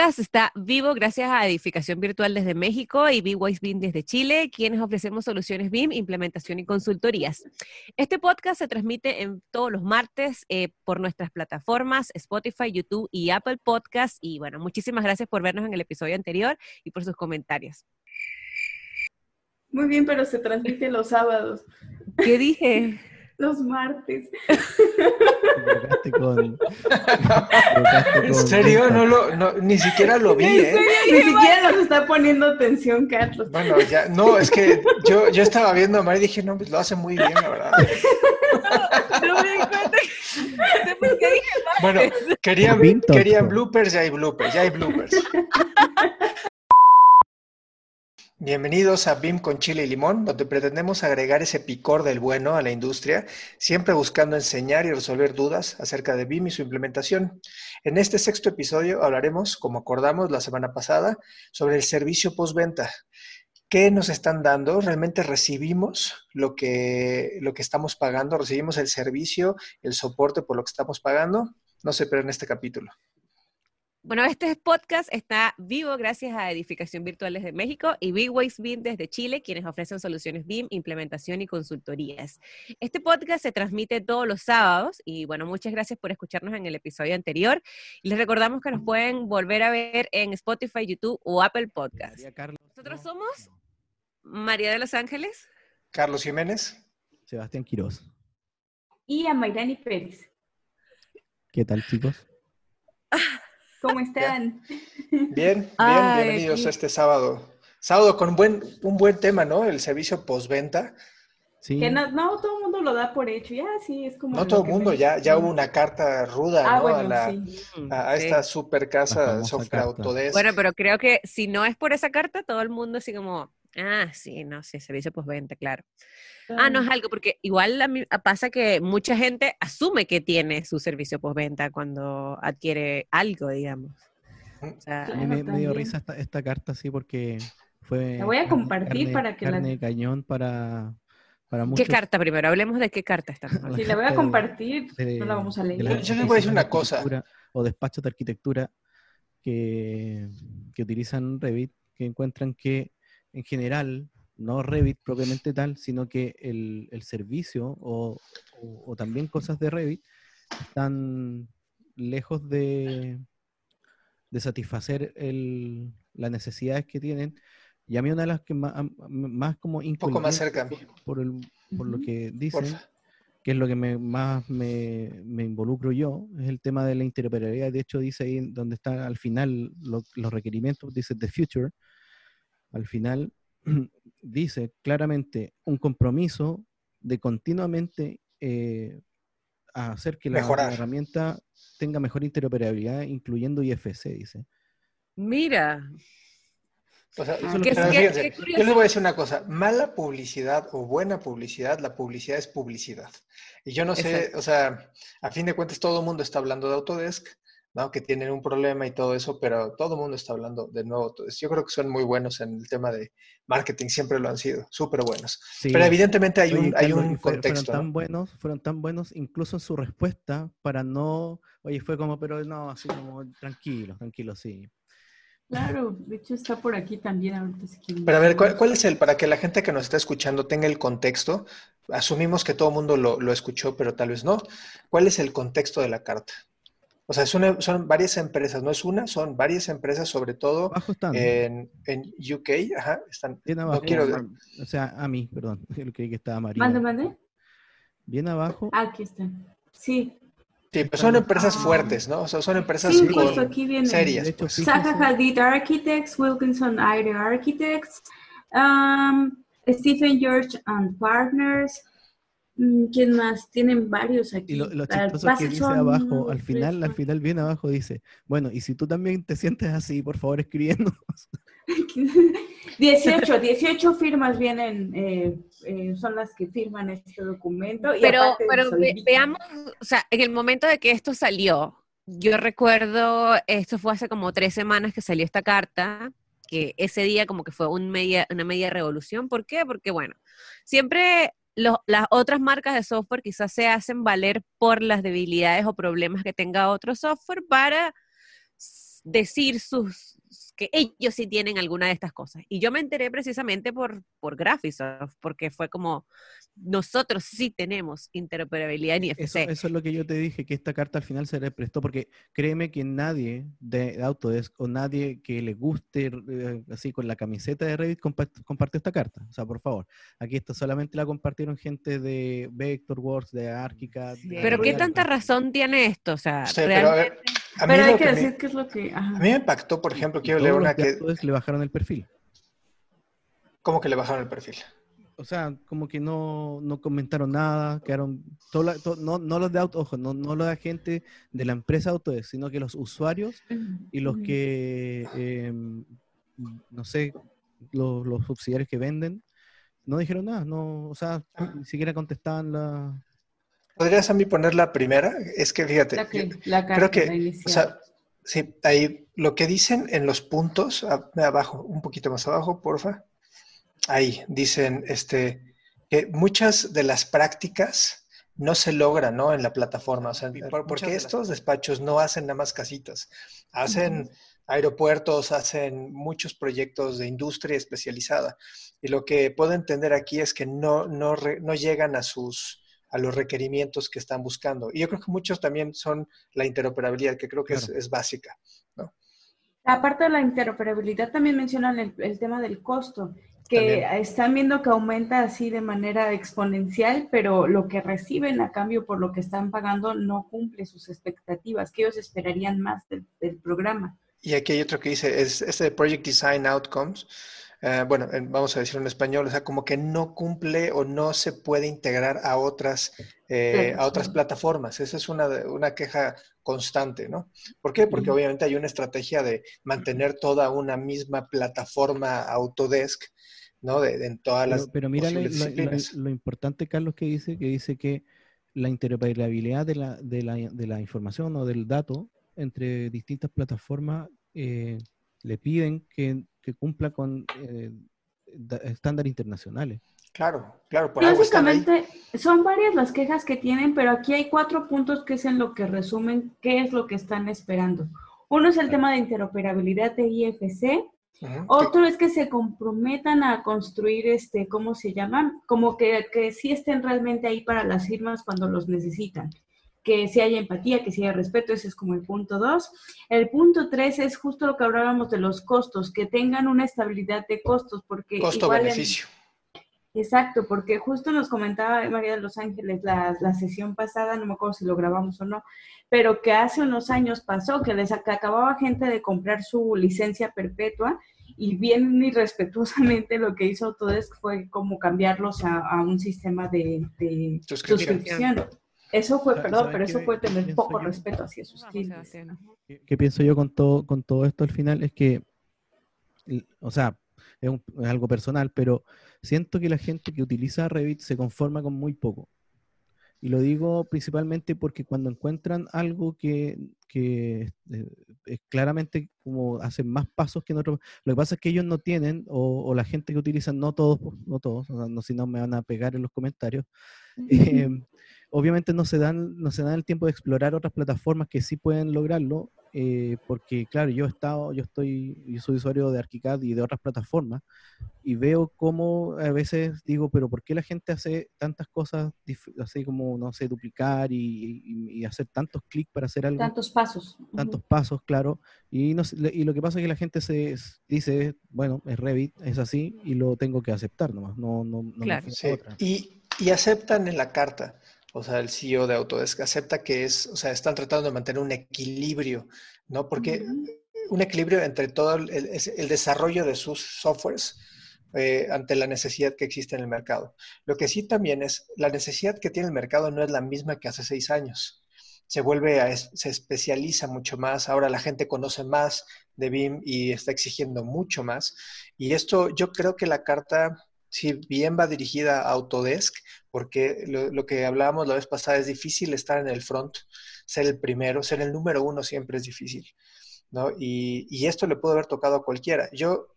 Podcast está vivo gracias a Edificación Virtual desde México y B-Wise BIM desde Chile, quienes ofrecemos soluciones BIM, implementación y consultorías. Este podcast se transmite en todos los martes eh, por nuestras plataformas Spotify, YouTube y Apple Podcasts. Y bueno, muchísimas gracias por vernos en el episodio anterior y por sus comentarios. Muy bien, pero se transmite los sábados. ¿Qué dije? Los martes. Con, ¿En serio? No lo, no, ni siquiera lo vi, ¿eh? Ni siquiera nos está poniendo atención, Carlos. Bueno, ya, no, es que yo, yo estaba viendo a Mari y dije, no, pues lo hace muy bien, la verdad. No me di cuenta que- no sé por qué dije martes. Bueno, querían, querían bloopers, ya hay bloopers, ya hay bloopers. Bienvenidos a BIM con chile y limón, donde pretendemos agregar ese picor del bueno a la industria, siempre buscando enseñar y resolver dudas acerca de BIM y su implementación. En este sexto episodio hablaremos, como acordamos la semana pasada, sobre el servicio postventa. ¿Qué nos están dando? ¿Realmente recibimos lo que, lo que estamos pagando? ¿Recibimos el servicio, el soporte por lo que estamos pagando? No se pierdan este capítulo. Bueno, este podcast está vivo gracias a Edificación Virtual desde México y B-Ways BIM desde Chile, quienes ofrecen soluciones BIM, implementación y consultorías. Este podcast se transmite todos los sábados y bueno, muchas gracias por escucharnos en el episodio anterior. Y les recordamos que nos pueden volver a ver en Spotify, YouTube o Apple Podcast. Nosotros somos María de Los Ángeles. Carlos Jiménez. Sebastián Quiroz. Y a Mayrani Pérez. ¿Qué tal, chicos? ¿Cómo están? Bien, bien, Ay, bienvenidos a este sábado. Sábado con buen, un buen tema, ¿no? El servicio postventa. Sí. Que no, no, todo el mundo lo da por hecho. Ya, sí, es como. No todo el mundo, ya, ya hubo una carta ruda, Ah, ¿no? bueno, a, la- sí. a, a Sí. esta super casa Software. Autodesk. Bueno, pero creo que si no es por esa carta, todo el mundo así como, ah, sí, no, sí, servicio postventa, claro. Ah, no es algo, porque igual a mí pasa que mucha gente asume que tiene su servicio postventa cuando adquiere algo, digamos. O sea, A mí Claro, me, me dio risa esta, esta carta, sí, porque fue. La voy a carne- compartir carne- para que la- carne de cañón para, para ¿qué carta primero? Hablemos de qué carta estamos hablando. Si la voy a compartir, de- no la vamos a leer. Yo- yo les voy a decir una cosa. O despachos de arquitectura que, que utilizan Revit, que encuentran que en general, no Revit propiamente tal, sino que el, el servicio o, o- o también cosas de Revit están lejos de, de satisfacer el- las necesidades que tienen. Y a mí una de las que más, más como un poco más cerca. por, el, por lo que dicen, Porfa. que es lo que me, más me, me involucro yo, es el tema de la interoperabilidad. De hecho, dice ahí donde está al final lo- los requerimientos, dice The Future. Al final dice claramente un compromiso de continuamente eh, a hacer que la, herramienta tenga mejor interoperabilidad, incluyendo IFC, dice. Mira, O sea, que- yo les voy a decir una cosa, mala publicidad o buena publicidad, la publicidad es publicidad. Y yo no sé, Exacto. o sea, a fin de cuentas todo el mundo está hablando de Autodesk, ¿no? Que tienen un problema y todo eso, pero todo el mundo está hablando de nuevo. Yo creo que son muy buenos en el tema de marketing, siempre lo han sido, súper buenos. Sí. Pero evidentemente hay Oye, un, hay Carlos, un y fue- contexto. Fueron tan ¿no? buenos, fueron tan buenos, incluso en su respuesta, para no, oye, fue como, pero no, así como, tranquilo, tranquilo, sí. Claro, de hecho está por aquí también ahorita si quieren. Pero a ver, ¿cuál, cuál es el, para que la gente que nos está escuchando tenga el contexto? Asumimos que todo el mundo lo, lo escuchó, pero tal vez no. ¿Cuál es el contexto de la carta? O sea, una- son varias empresas, no es una, son varias empresas, sobre todo en, en UK, ajá, están, bien no abajo. quiero, O sea, a mí, perdón, yo creí que estaba María. Mande, mande. Bien abajo, Ah, aquí están. Sí, sí, pero son empresas Ah. fuertes, ¿no? O sea, son empresas sí, con- justo aquí viene. serias, hecho, pues. Zaha Hadid Architects, Wilkinson Aire Architects, um, Stephen George and Partners. Mm, ¿Quién más? Tienen varios aquí. y lo, lo chistoso que dice Patterson, abajo, al final, al final, bien abajo dice, bueno, y si tú también te sientes así, por favor, escribiendo. 18, 18 firmas vienen, eh, eh, son las que firman este documento. pero pero veamos, o sea, en el momento de que esto salió, yo recuerdo, esto fue hace como tres semanas que salió esta carta, que ese día como que fue un media, una media revolución. ¿Por qué? Porque, bueno, siempre las otras marcas de software quizás se hacen valer por las debilidades o problemas que tenga otro software para decir sus, que ellos sí tienen alguna de estas cosas. Y yo me enteré precisamente por, por Graphisoft, porque fue como, nosotros sí tenemos interoperabilidad en IFC. Eso, es lo que yo te dije, que esta carta al final se le prestó, porque créeme que nadie de Autodesk o nadie que le guste eh, así con la camiseta de Revit compartió esta carta. O sea, por favor, aquí esto solamente la compartieron gente de Vectorworks, de Archicad. pero ¿qué tanta razón tiene esto? O sea, realmente... Pero hay que, decir qué es lo que... A mí me impactó, por ejemplo, quiero leer una que... le bajaron el perfil. ¿Cómo que le bajaron el perfil? O sea, como que no, no comentaron nada, quedaron... no, no, los de auto, ojo, no, no los de gente de la empresa Autodesk, sino que los usuarios y los que, em, no sé, los, los subsidiarios que venden, no dijeron nada, no, o sea, ah. ni siquiera contestaban la, ¿Podrías a mí poner la primera? Es que fíjate, creo que, o sea, sí, ahí lo que dicen en los puntos, abajo, un poquito más abajo, porfa. Ahí dicen este, que muchas de las prácticas no se logran, ¿no? En la plataforma, o sea, porque estos despachos no hacen nada más casitas, hacen aeropuertos, hacen muchos proyectos de industria especializada. Y lo que puedo entender aquí es que no, no, no llegan a sus a los requerimientos que están buscando. Y yo creo que muchos también son la interoperabilidad, que creo que es, básica. ¿no? Aparte de la interoperabilidad, también mencionan el, tema del costo, que están viendo que aumenta así de manera exponencial, pero lo que reciben a cambio por lo que están pagando no cumple sus expectativas, que ellos esperarían más del, del programa. Y aquí hay otro que dice, es este Project Design Outcomes, eh, bueno, vamos a decirlo en español, o sea, como que no cumple o no se puede integrar a otras, eh, a otras plataformas. Esa es una, una queja constante, ¿no? ¿Por qué? Porque obviamente hay una estrategia de mantener toda una misma plataforma Autodesk, ¿no? De, en todas las Pero, mira lo, importante, Carlos, que dice, que dice que la interoperabilidad de la, de la, de la información o del dato entre distintas plataformas eh, le piden que que cumpla con eh, estándares internacionales. Claro, claro. Por Básicamente son varias las quejas que tienen, pero aquí hay cuatro puntos que es en lo que resumen qué es lo que están esperando. Uno es el tema de interoperabilidad de IFC. Otro es que se comprometan a construir, este, ¿cómo se llaman? Como que, que sí estén realmente ahí para las firmas cuando los necesitan que si haya empatía, que si haya respeto, ese es como el punto dos. El punto tres es justo lo que hablábamos de los costos, que tengan una estabilidad de costos, porque... Costo-beneficio. Exacto, porque justo nos comentaba María de los Ángeles la, la, sesión pasada, no me acuerdo si lo grabamos o no, pero que hace unos años pasó que les acababa gente de comprar su licencia perpetua y bien irrespetuosamente lo que hizo Autodesk fue como cambiarlos a, un sistema de, de suscripción. Eso fue, perdón, pero eso fue tener poco respeto hacia sus clientes. ¿Qué, pienso yo con todo, con todo esto al final? Es que, o sea, es, algo personal, pero siento que la gente que utiliza Revit se conforma con muy poco. Y lo digo principalmente porque cuando encuentran algo que, que eh, es claramente como hacen más pasos que en otros, lo que pasa es que ellos no tienen, o, la gente que utilizan, no todos, no todos, no, si no me van a pegar en los comentarios, obviamente no se dan no se dan el tiempo de explorar otras plataformas que sí pueden lograrlo eh, porque claro yo he estado yo estoy yo soy usuario de ArchiCAD y de otras plataformas y veo cómo a veces digo pero por qué la gente hace tantas cosas así como no sé duplicar y, hacer tantos clics para hacer algo tantos pasos tantos pasos claro y no, y lo que pasa es que la gente se dice bueno es Revit es así y lo tengo que aceptar nomás no no, no claro. otra. y y aceptan en la carta o sea, el CEO de Autodesk acepta que es, o sea, están tratando de mantener un equilibrio, ¿no? Porque un equilibrio entre todo el, el, desarrollo de sus softwares eh, ante la necesidad que existe en el mercado. Lo que sí también es, la necesidad que tiene el mercado no es la misma que hace seis años. se vuelve, se especializa mucho más, ahora la gente conoce más de BIM y está exigiendo mucho más. Y esto yo creo que la carta, si bien va dirigida a Autodesk, porque lo, que hablábamos la vez pasada es difícil estar en el front, ser el primero, ser el número uno siempre es difícil. ¿no? Y, y esto le puede haber tocado a cualquiera. Yo,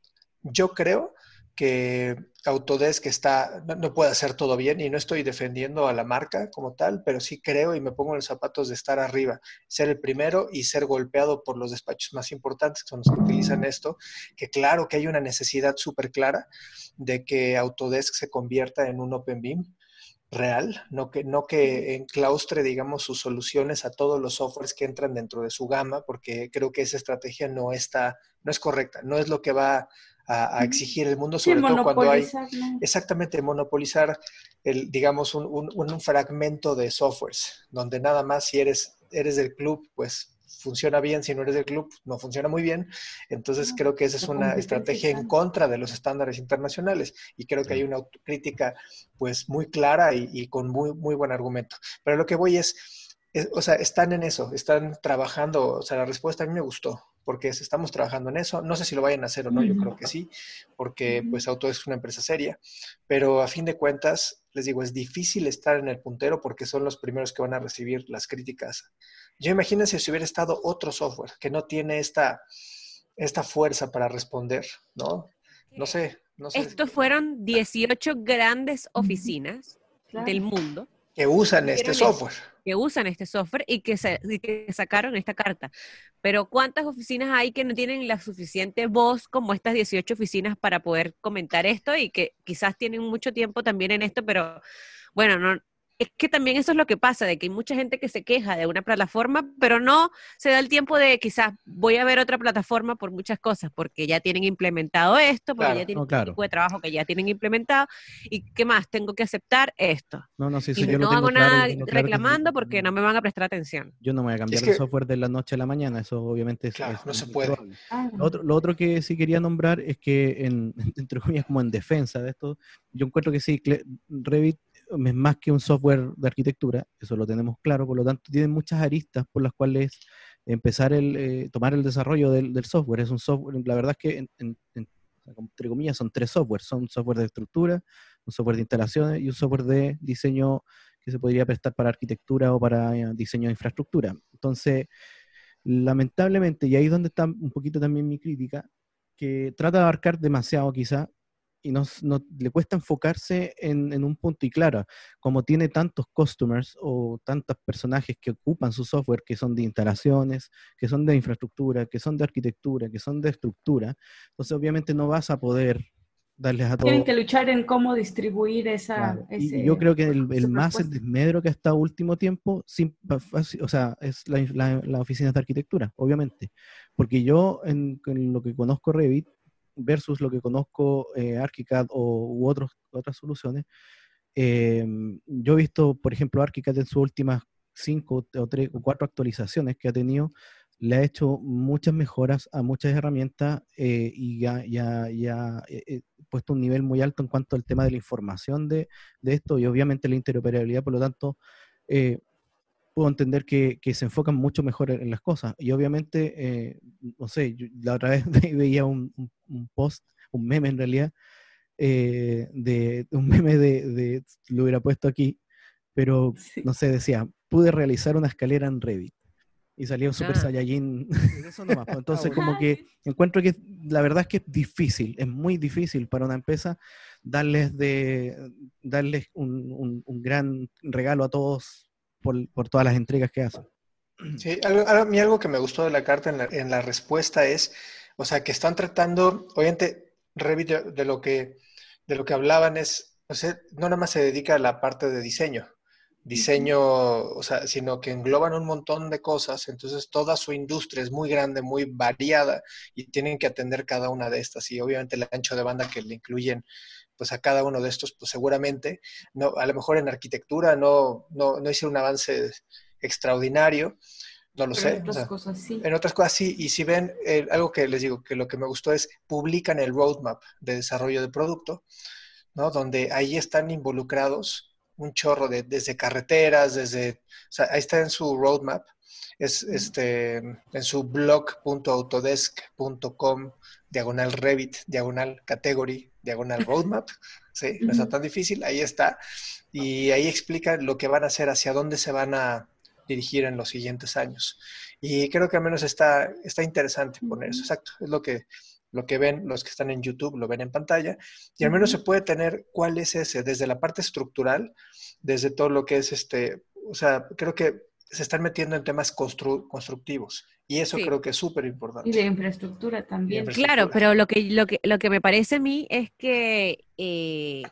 yo creo que Autodesk está, no, puede hacer todo bien y no estoy defendiendo a la marca como tal, pero sí creo y me pongo en los zapatos de estar arriba, ser el primero y ser golpeado por los despachos más importantes que son los que utilizan esto, que claro que hay una necesidad súper clara de que Autodesk se convierta en un Open BIM real, no que, no que enclaustre, digamos, sus soluciones a todos los softwares que entran dentro de su gama, porque creo que esa estrategia no está, no es correcta, no es lo que va a, exigir el mundo, sobre todo cuando hay exactamente monopolizar el, digamos, un, un, fragmento de softwares, donde nada más si eres, eres del club, pues funciona bien, si no eres del club, no funciona muy bien. Entonces creo que esa es una estrategia en contra de los estándares internacionales y creo que hay una autocrítica pues muy clara y, y con muy, muy buen argumento. Pero lo que voy es, o sea, están en eso, están trabajando, o sea, la respuesta a mí me gustó porque estamos trabajando en eso. No sé si lo vayan a hacer o no, yo creo que sí, porque pues Auto es una empresa seria, pero a fin de cuentas, les digo, es difícil estar en el puntero porque son los primeros que van a recibir las críticas. Yo imagínense si hubiera estado otro software que no tiene esta, esta fuerza para responder, ¿no? No sé. No sé. Estos fueron 18 grandes oficinas del mundo que usan este software. Que usan este software y que, se, que sacaron esta carta. Pero ¿cuántas oficinas hay que no tienen la suficiente voz como estas 18 oficinas para poder comentar esto y que quizás tienen mucho tiempo también en esto, pero bueno, no, es que también eso es lo que pasa, de que hay mucha gente que se queja de una plataforma, pero no se da el tiempo de quizás voy a ver otra plataforma por muchas cosas, porque ya tienen implementado esto, porque ya tienen un tipo de trabajo que ya tienen implementado, y qué más, tengo que aceptar esto. No, no, sí, sí, y yo no hago nada reclamando porque no me van a prestar atención. Yo no voy a cambiar el software de la noche a la mañana, eso obviamente es, claro, no se puede. Lo otro, lo otro que sí quería nombrar es que, en, entre comillas, como en defensa de esto, yo encuentro que sí, Revit es más que un software de arquitectura, eso lo tenemos claro, por lo tanto tiene muchas aristas por las cuales empezar el, eh, tomar el desarrollo del, software. Es un software, la verdad es que entre comillas son tres softwares, son un software de estructura, un software de instalaciones y un software de diseño que se podría prestar para arquitectura o para eh, diseño de infraestructura. Entonces, lamentablemente, y ahí es donde está un poquito también mi crítica, que trata de abarcar demasiado quizá y no, le cuesta enfocarse en, un punto y claro, como tiene tantos customers o tantos personajes que ocupan su software, que son de instalaciones, que son de infraestructura, que son de arquitectura, que son de estructura, entonces obviamente no vas a poder darles a todos. Tienen que luchar en cómo distribuir esa... y yo creo que el, más el desmedro que ha estado último tiempo, o sea, es la, la, oficina de arquitectura, obviamente, porque yo en, en lo que conozco Revit, versus lo que conozco eh, ArchiCAD o, u otros, otras soluciones, eh, yo he visto, por ejemplo, ArchiCAD en sus últimas cinco o tres o cuatro actualizaciones que ha tenido, le ha hecho muchas mejoras a muchas herramientas eh, y ya, ya, ya puesto un nivel muy alto en cuanto al tema de la información de, de esto y obviamente la interoperabilidad, por lo tanto, eh, puedo entender que, se enfocan mucho mejor en, las cosas. Y obviamente, eh, no sé, la otra vez veía un, post, un meme en realidad, eh, de un meme de, lo hubiera puesto aquí, pero no sé, decía, pude realizar una escalera en Revit. Y salió Super ah. Saiyajin. Eso nomás. Pues. Entonces, como que encuentro que la verdad es que es difícil, es muy difícil para una empresa darles, de, darles un, un gran regalo a todos por, todas las entregas que hacen. Sí, a mí algo que me gustó de la carta en la, respuesta es, o sea, que están tratando, obviamente, Revit de, lo que de lo que hablaban es, o sea, no nada más se dedica a la parte de diseño, diseño, o sea, sino que engloban un montón de cosas, entonces toda su industria es muy grande, muy variada y tienen que atender cada una de estas y obviamente el ancho de banda que le incluyen pues a cada uno de estos, pues seguramente, no, a lo mejor en arquitectura no, no, no hice un avance extraordinario, no lo sé. En otras cosas sí. En otras cosas sí, y si ven, eh, algo que les digo, que lo que me gustó es, publican el roadmap de desarrollo de producto, ¿no? Donde ahí están involucrados un chorro de, desde carreteras, desde, o sea, ahí está en su roadmap, es este, en su blog.autodesk.com, diagonal Revit, diagonal category, diagonal roadmap, ¿sí? No está tan difícil, ahí está. Y ahí explica lo que van a hacer, hacia dónde se van a dirigir en los siguientes años. Y creo que al menos está, está interesante poner eso, exacto, es lo que, lo que ven los que están en YouTube, lo ven en pantalla, y al menos se puede tener cuál es ese, desde la parte estructural, desde todo lo que es este, o sea, creo que se están metiendo en temas constructivos. Y eso creo que es súper importante. Y de infraestructura también. Claro, pero lo que, lo, que, lo que me parece a mí es que eh,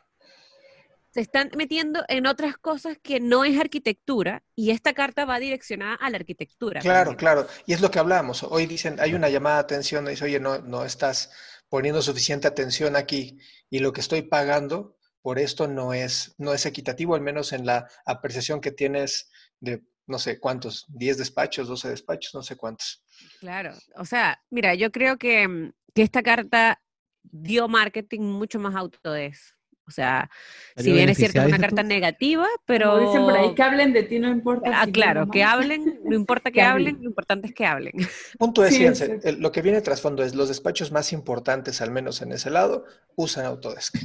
se están metiendo en otras cosas que no es arquitectura y esta carta va direccionada a la arquitectura. Claro, claro. Y es lo que hablamos. Hoy dicen, hay una llamada de atención, dice, oye, no, no estás poniendo suficiente atención aquí y lo que estoy pagando por esto no es, no es equitativo, al menos en la apreciación que tienes de no sé cuántos, 10 despachos, 12 despachos, no sé cuántos. Claro, o sea, mira, yo creo que, mm, que esta carta dio marketing mucho más Autodesk. O sea, si bien es cierto que es una carta negativa, pero... Como dicen por ahí, que hablen de ti no importa. Ah, claro, que hablen, no importa que, hablen, lo importante es que hablen. Punto es, fíjense, lo que viene trasfondo es los despachos más importantes, al menos en ese lado, usan Autodesk.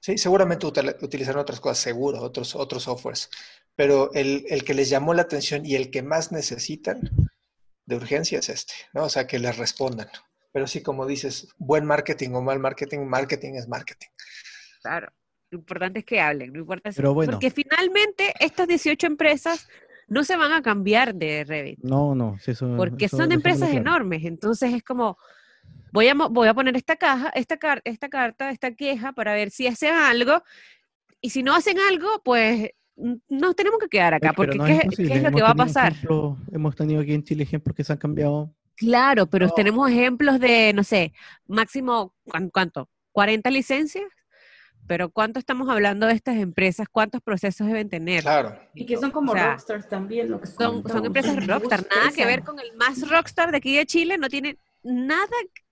Sí, seguramente utilizan otras cosas, seguro, otros, otros softwares, pero el, que les llamó la atención y el que más necesitan de urgencia es este, ¿no? O sea, que les respondan. Pero sí, como dices, buen marketing o mal marketing, marketing es marketing. Claro, lo importante es que hablen, no importa Pero bueno. porque finalmente estas 18 empresas no se van a cambiar de Revit. No, no, eso, porque son empresas enormes, entonces es como voy a, voy a poner esta caja, esta, esta carta, esta queja para ver si hacen algo y si no hacen algo, pues nos tenemos que quedar acá, porque ¿qué, es, lo que va a pasar? hemos tenido aquí en Chile ejemplos que se han cambiado. Claro, pero tenemos ejemplos de, no sé, máximo, ¿cuánto? ¿40 licencias? Pero ¿cuánto estamos hablando de estas empresas? ¿Cuántos procesos deben tener? Claro. Y que son como rockstars también. Lo que son, son empresas rockstar, nada que ver con el más rockstar de aquí de Chile, no tiene nada,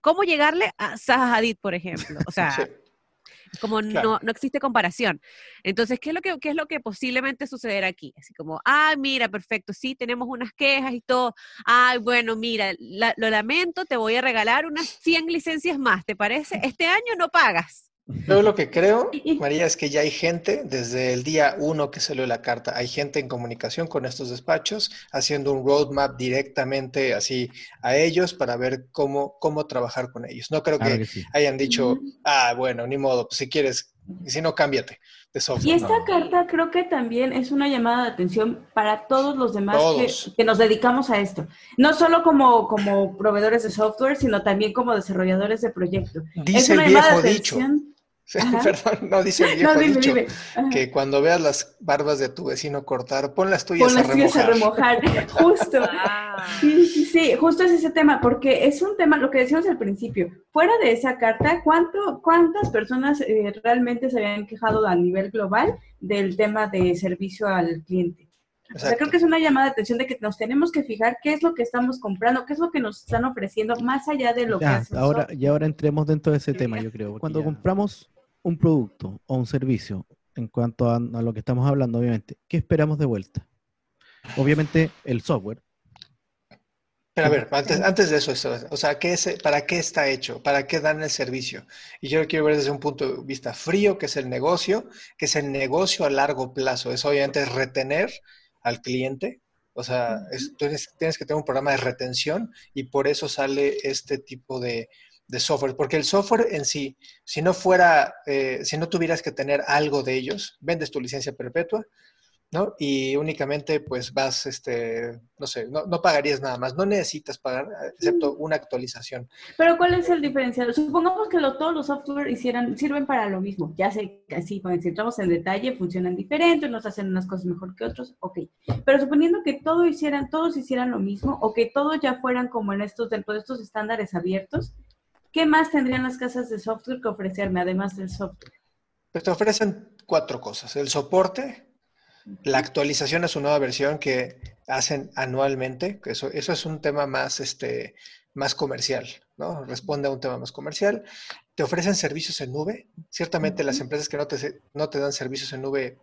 cómo llegarle a Zaha Hadid, por ejemplo. O sea, como no, no existe comparación. Entonces, ¿qué es, lo que, ¿qué es lo que posiblemente sucederá aquí? Así como, ah, mira, perfecto, sí, tenemos unas quejas y todo. Ay, bueno, mira, lo lamento, te voy a regalar unas 100 licencias más, ¿te parece? Este año no pagas. Yo lo que creo, María, es que ya hay gente, desde el día uno que salió la carta, hay gente en comunicación con estos despachos, haciendo un roadmap directamente así a ellos para ver cómo, cómo trabajar con ellos. No creo que, hayan dicho, ah, bueno, ni modo, pues si quieres, si no, cámbiate de software. Y esta carta creo que también es una llamada de atención para todos los demás que, que, nos dedicamos a esto. No solo como, como proveedores de software, sino también como desarrolladores de proyectos. Dice el viejo dicho. Perdón, no dice el viejo dicho que cuando veas las barbas de tu vecino cortar, pon las tuyas, a, remojar. Justo. Ah. Sí, sí, sí, justo es ese tema, porque es un tema, lo que decíamos al principio, fuera de esa carta, ¿cuánto, ¿cuántas personas eh, realmente se habían quejado a nivel global del tema de servicio al cliente? O sea, creo que es una llamada de atención de que nos tenemos que fijar qué es lo que estamos comprando, qué es lo que nos están ofreciendo, más allá de lo que hacen. Ahora, y ahora entremos dentro de ese tema, yo creo. Cuando compramos un producto o un servicio, en cuanto a, lo que estamos hablando, obviamente, ¿qué esperamos de vuelta? Obviamente el software. Pero a ver, antes, antes de eso, o sea, ¿qué es, ¿para qué está hecho? ¿Para qué dan el servicio? Y yo lo quiero ver desde un punto de vista frío, que es el negocio, que es el negocio a largo plazo. Es obviamente retener al cliente. O sea, tienes, tienes que tener un programa de retención y por eso sale este tipo de, de software, porque el software en sí, si no fuera, eh, si no tuvieras que tener algo de ellos, vendes tu licencia perpetua, ¿no? Y únicamente pues vas, este, no sé, no, no, pagarías nada más, no necesitas pagar excepto una actualización. Pero ¿cuál es el diferencial? Supongamos que todos los software hicieran, sirven para lo mismo, ya sé que así, cuando entramos en detalle, funcionan diferentes, nos hacen unas cosas mejor que otros, ok. Pero suponiendo que todo hicieran, todos hicieran lo mismo, o que todos ya fueran como en estos, dentro de estos estándares abiertos, ¿Qué más tendrían las casas de software que ofrecerme además del software? Pues te ofrecen cuatro cosas. El soporte, la actualización a su nueva versión que hacen anualmente, que eso, eso es un tema más, este, más comercial, ¿no? Responde a un tema más comercial. Te ofrecen servicios en nube. Ciertamente las empresas que no te, no te dan servicios en nube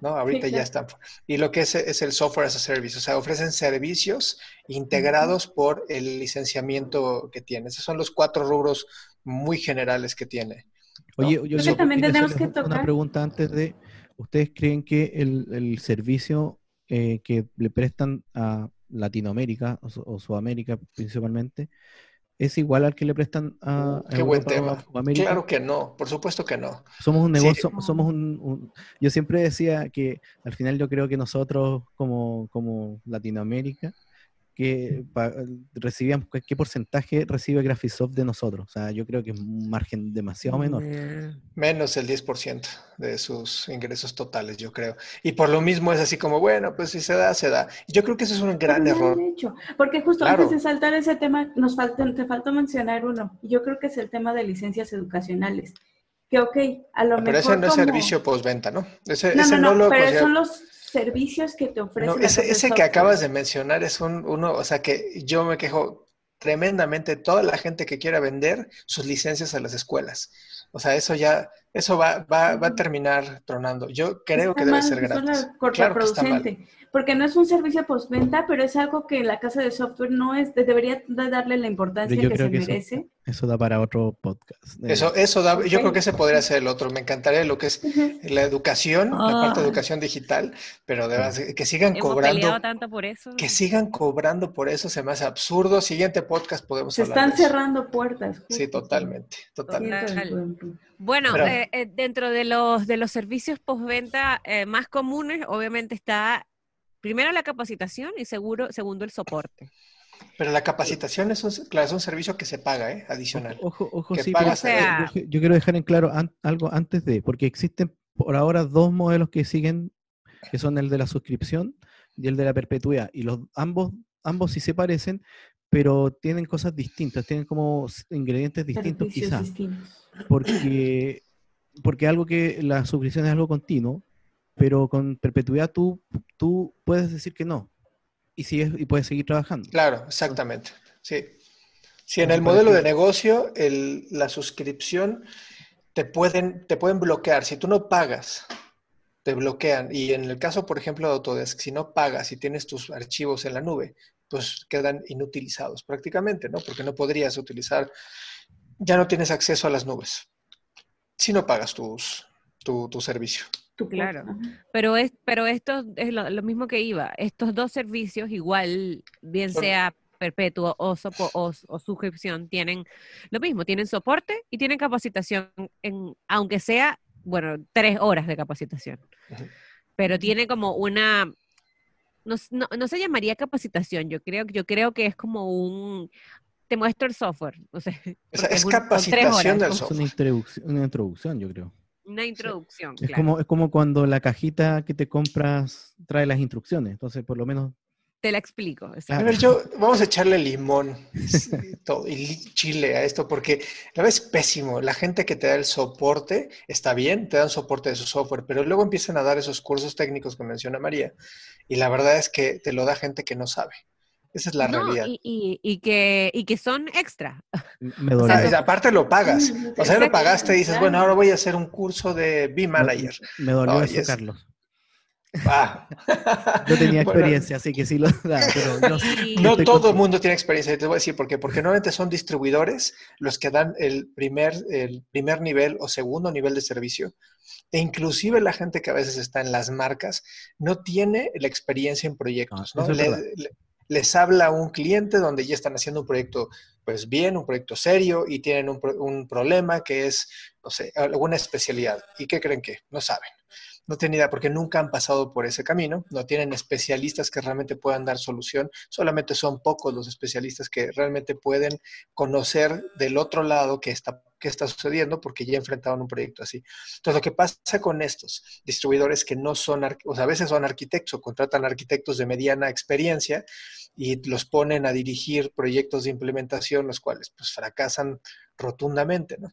¿no? Ahorita ya están. Y lo que es, es el software as a service, o sea, ofrecen servicios integrados por el licenciamiento que tiene. Esos son los cuatro rubros muy generales que tiene. Oye, yo, también tenemos que tocar. Una pregunta antes de, ¿ustedes creen que el, servicio eh, que le prestan a Latinoamérica o, Sudamérica principalmente es igual al que le prestan a, Qué buen tema. Claro que no, por supuesto que no. Somos un negocio, somos un, Yo siempre decía que al final yo creo que nosotros como, como Latinoamérica que recibíamos, qué porcentaje recibe Graphisoft de nosotros. O sea, yo creo que es un margen demasiado menor. Menos el 10% de sus ingresos totales, yo creo. Y por lo mismo es así como, bueno, pues si se da, se da. Yo creo que eso es un gran error. Hecho. Porque justo antes de saltar ese tema, nos falta, te faltó mencionar uno. Y yo creo que es el tema de licencias educacionales. Que, ok, a lo mejor. Pero ese no es servicio postventa, ¿no? Ese, no, no, no, pero son los servicios que te ofrecen. ese, ese que acabas de mencionar es un, uno, o sea, que yo me quejo tremendamente toda la gente que quiera vender sus licencias a las escuelas. O sea, eso ya, eso va, va, va a terminar tronando. Yo creo que debe ser gratis. Claro porque no es un servicio postventa, pero es algo que la casa de software no es, debería darle la importancia que se merece. Eso, da para otro podcast. Eso, eso da, yo creo que ese podría ser el otro. Me encantaría lo que es la educación, la parte de ah. educación digital, pero de que sigan cobrando. tanto por eso. Que sigan cobrando por eso se me hace absurdo. Siguiente podcast podemos se hablar. Se están cerrando puertas. Sí, totalmente, totalmente. Bueno, eh, eh, dentro de los de los servicios postventa eh, más comunes, obviamente está primero la capacitación y seguro, segundo el soporte. Pero la capacitación es un, claro, es un servicio que se paga, ¿eh? Adicional. Ojo, ojo, sí, yo, quiero dejar en claro algo antes de, porque existen por ahora dos modelos que siguen, que son el de la suscripción y el de la perpetuidad. Y los ambos, ambos sí se parecen, pero tienen cosas distintas, tienen como ingredientes distintos quizás. Porque, porque algo que la suscripción es algo continuo, pero con perpetuidad tú, tú puedes decir que no y, sigues, y puedes seguir trabajando. Claro, exactamente. Sí. Si en el modelo de negocio el, la suscripción te pueden, te pueden bloquear, si tú no pagas, te bloquean. Y en el caso, por ejemplo, de Autodesk, si no pagas y tienes tus archivos en la nube, pues quedan inutilizados prácticamente, ¿no? Porque no podrías utilizar, ya no tienes acceso a las nubes si no pagas tus, tu, tu servicio claro, pero, es, pero esto es lo, mismo que iba. Estos dos servicios, igual, bien sea perpetuo o, o, suscripción, tienen lo mismo, tienen soporte y tienen capacitación, en, aunque sea, bueno, tres horas de capacitación. Pero tiene como una, no, no, se llamaría capacitación, yo creo, yo creo que es como un, te muestro el software. O sea, es, capacitación del software. Es una introducción, yo creo. Una introducción. Es, como, es como cuando la cajita que te compras trae las instrucciones, entonces por lo menos... Te la explico. A ver, yo, vamos a echarle limón y chile a esto, porque la verdad es pésimo. La gente que te da el soporte está bien, te dan soporte de su software, pero luego empiezan a dar esos cursos técnicos que menciona María, y la verdad es que te lo da gente que no sabe. Esa es la realidad. Y, y, que, y que son extra. Me o sea, aparte lo pagas. O sea, lo pagaste y dices, bueno, ahora voy a hacer un curso de B-Manager. Me, dolió eso, Carlos. Ah. Yo tenía experiencia, así que sí lo da, pero no, todo el mundo tiene experiencia, te voy a decir por qué, porque normalmente son distribuidores los que dan el primer, el primer nivel o segundo nivel de servicio, e inclusive la gente que a veces está en las marcas no tiene la experiencia en proyectos, ah, ¿no? les habla un cliente donde ya están haciendo un proyecto, pues bien, un proyecto serio y tienen un, un problema que es, no sé, alguna especialidad. ¿Y qué creen que? No saben no tienen idea porque nunca han pasado por ese camino, no tienen especialistas que realmente puedan dar solución, solamente son pocos los especialistas que realmente pueden conocer del otro lado qué está, qué está sucediendo porque ya enfrentaban un proyecto así. Entonces, lo que pasa con estos distribuidores que no son, o sea, a veces son arquitectos o contratan arquitectos de mediana experiencia y los ponen a dirigir proyectos de implementación, los cuales pues fracasan rotundamente, ¿no?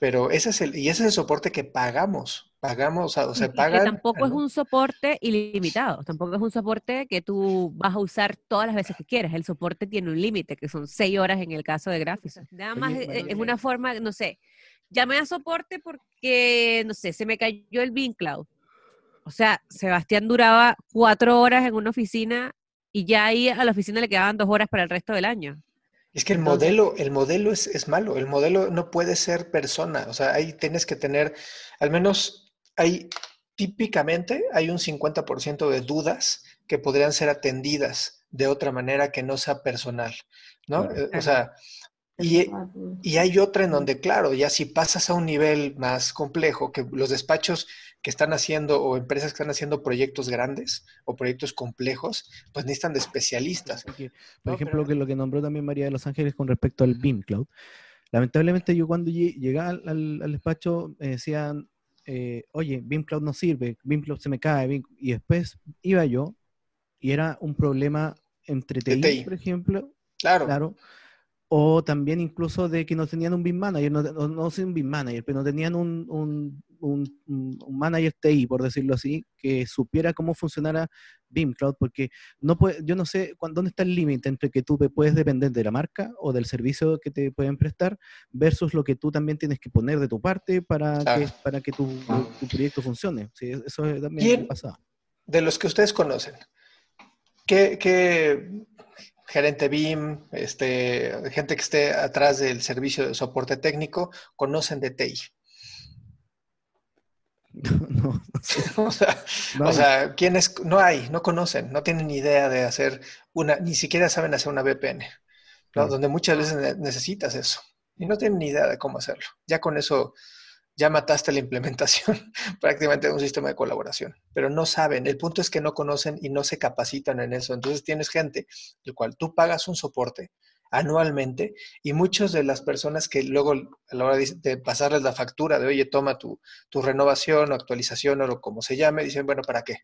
Pero ese es el, y ese es el soporte que pagamos, pagamos, o sea, paga. tampoco es un soporte ilimitado, tampoco es un soporte que tú vas a usar todas las veces que quieras. El soporte tiene un límite, que son seis horas en el caso de gráficos. Nada más es, una forma, no sé, llamé a soporte porque, no sé, se me cayó el Bean Cloud. O sea, Sebastián duraba cuatro horas en una oficina y ya ahí a la oficina le quedaban dos horas para el resto del año. Es que el modelo, el modelo es, es, malo, el modelo no puede ser persona, o sea, ahí tienes que tener, al menos hay, típicamente hay un 50% de dudas que podrían ser atendidas de otra manera que no sea personal, ¿no? Eh, o sea, y, y, hay otra en donde, claro, ya si pasas a un nivel más complejo, que los despachos que están haciendo o empresas que están haciendo proyectos grandes o proyectos complejos, pues necesitan de especialistas. por ejemplo, que lo que nombró también María de Los Ángeles con respecto al BIM Cloud. Lamentablemente yo cuando llegaba al, despacho me decían, eh, oye, BIM Cloud no sirve, BIM Cloud se me cae, y después iba yo y era un problema entre TI, por ejemplo. Claro. claro o también incluso de que no tenían un BIM manager, no, no, no un BIM manager, pero no tenían un, un, un, manager TI, por decirlo así, que supiera cómo funcionara BIM Cloud, porque no puede, yo no sé dónde está el límite entre que tú puedes depender de la marca o del servicio que te pueden prestar versus lo que tú también tienes que poner de tu parte para que, para que tu, tu proyecto funcione. Sí, eso también pasa. De los que ustedes conocen, ¿qué, qué gerente BIM, este, gente que esté atrás del servicio de soporte técnico, conocen de TI. No, o sea, o sea, ¿quiénes? No hay, no conocen, no tienen ni idea de hacer una, ni siquiera saben hacer una VPN, donde muchas veces necesitas eso y no tienen ni idea de cómo hacerlo. Ya con eso ya mataste la implementación prácticamente de un sistema de colaboración, pero no saben. El punto es que no conocen y no se capacitan en eso. Entonces tienes gente, el cual tú pagas un soporte anualmente y muchas de las personas que luego a la hora de, pasarles la factura de, oye, toma tu, tu renovación o actualización o lo, como se llame, dicen, bueno, ¿para qué?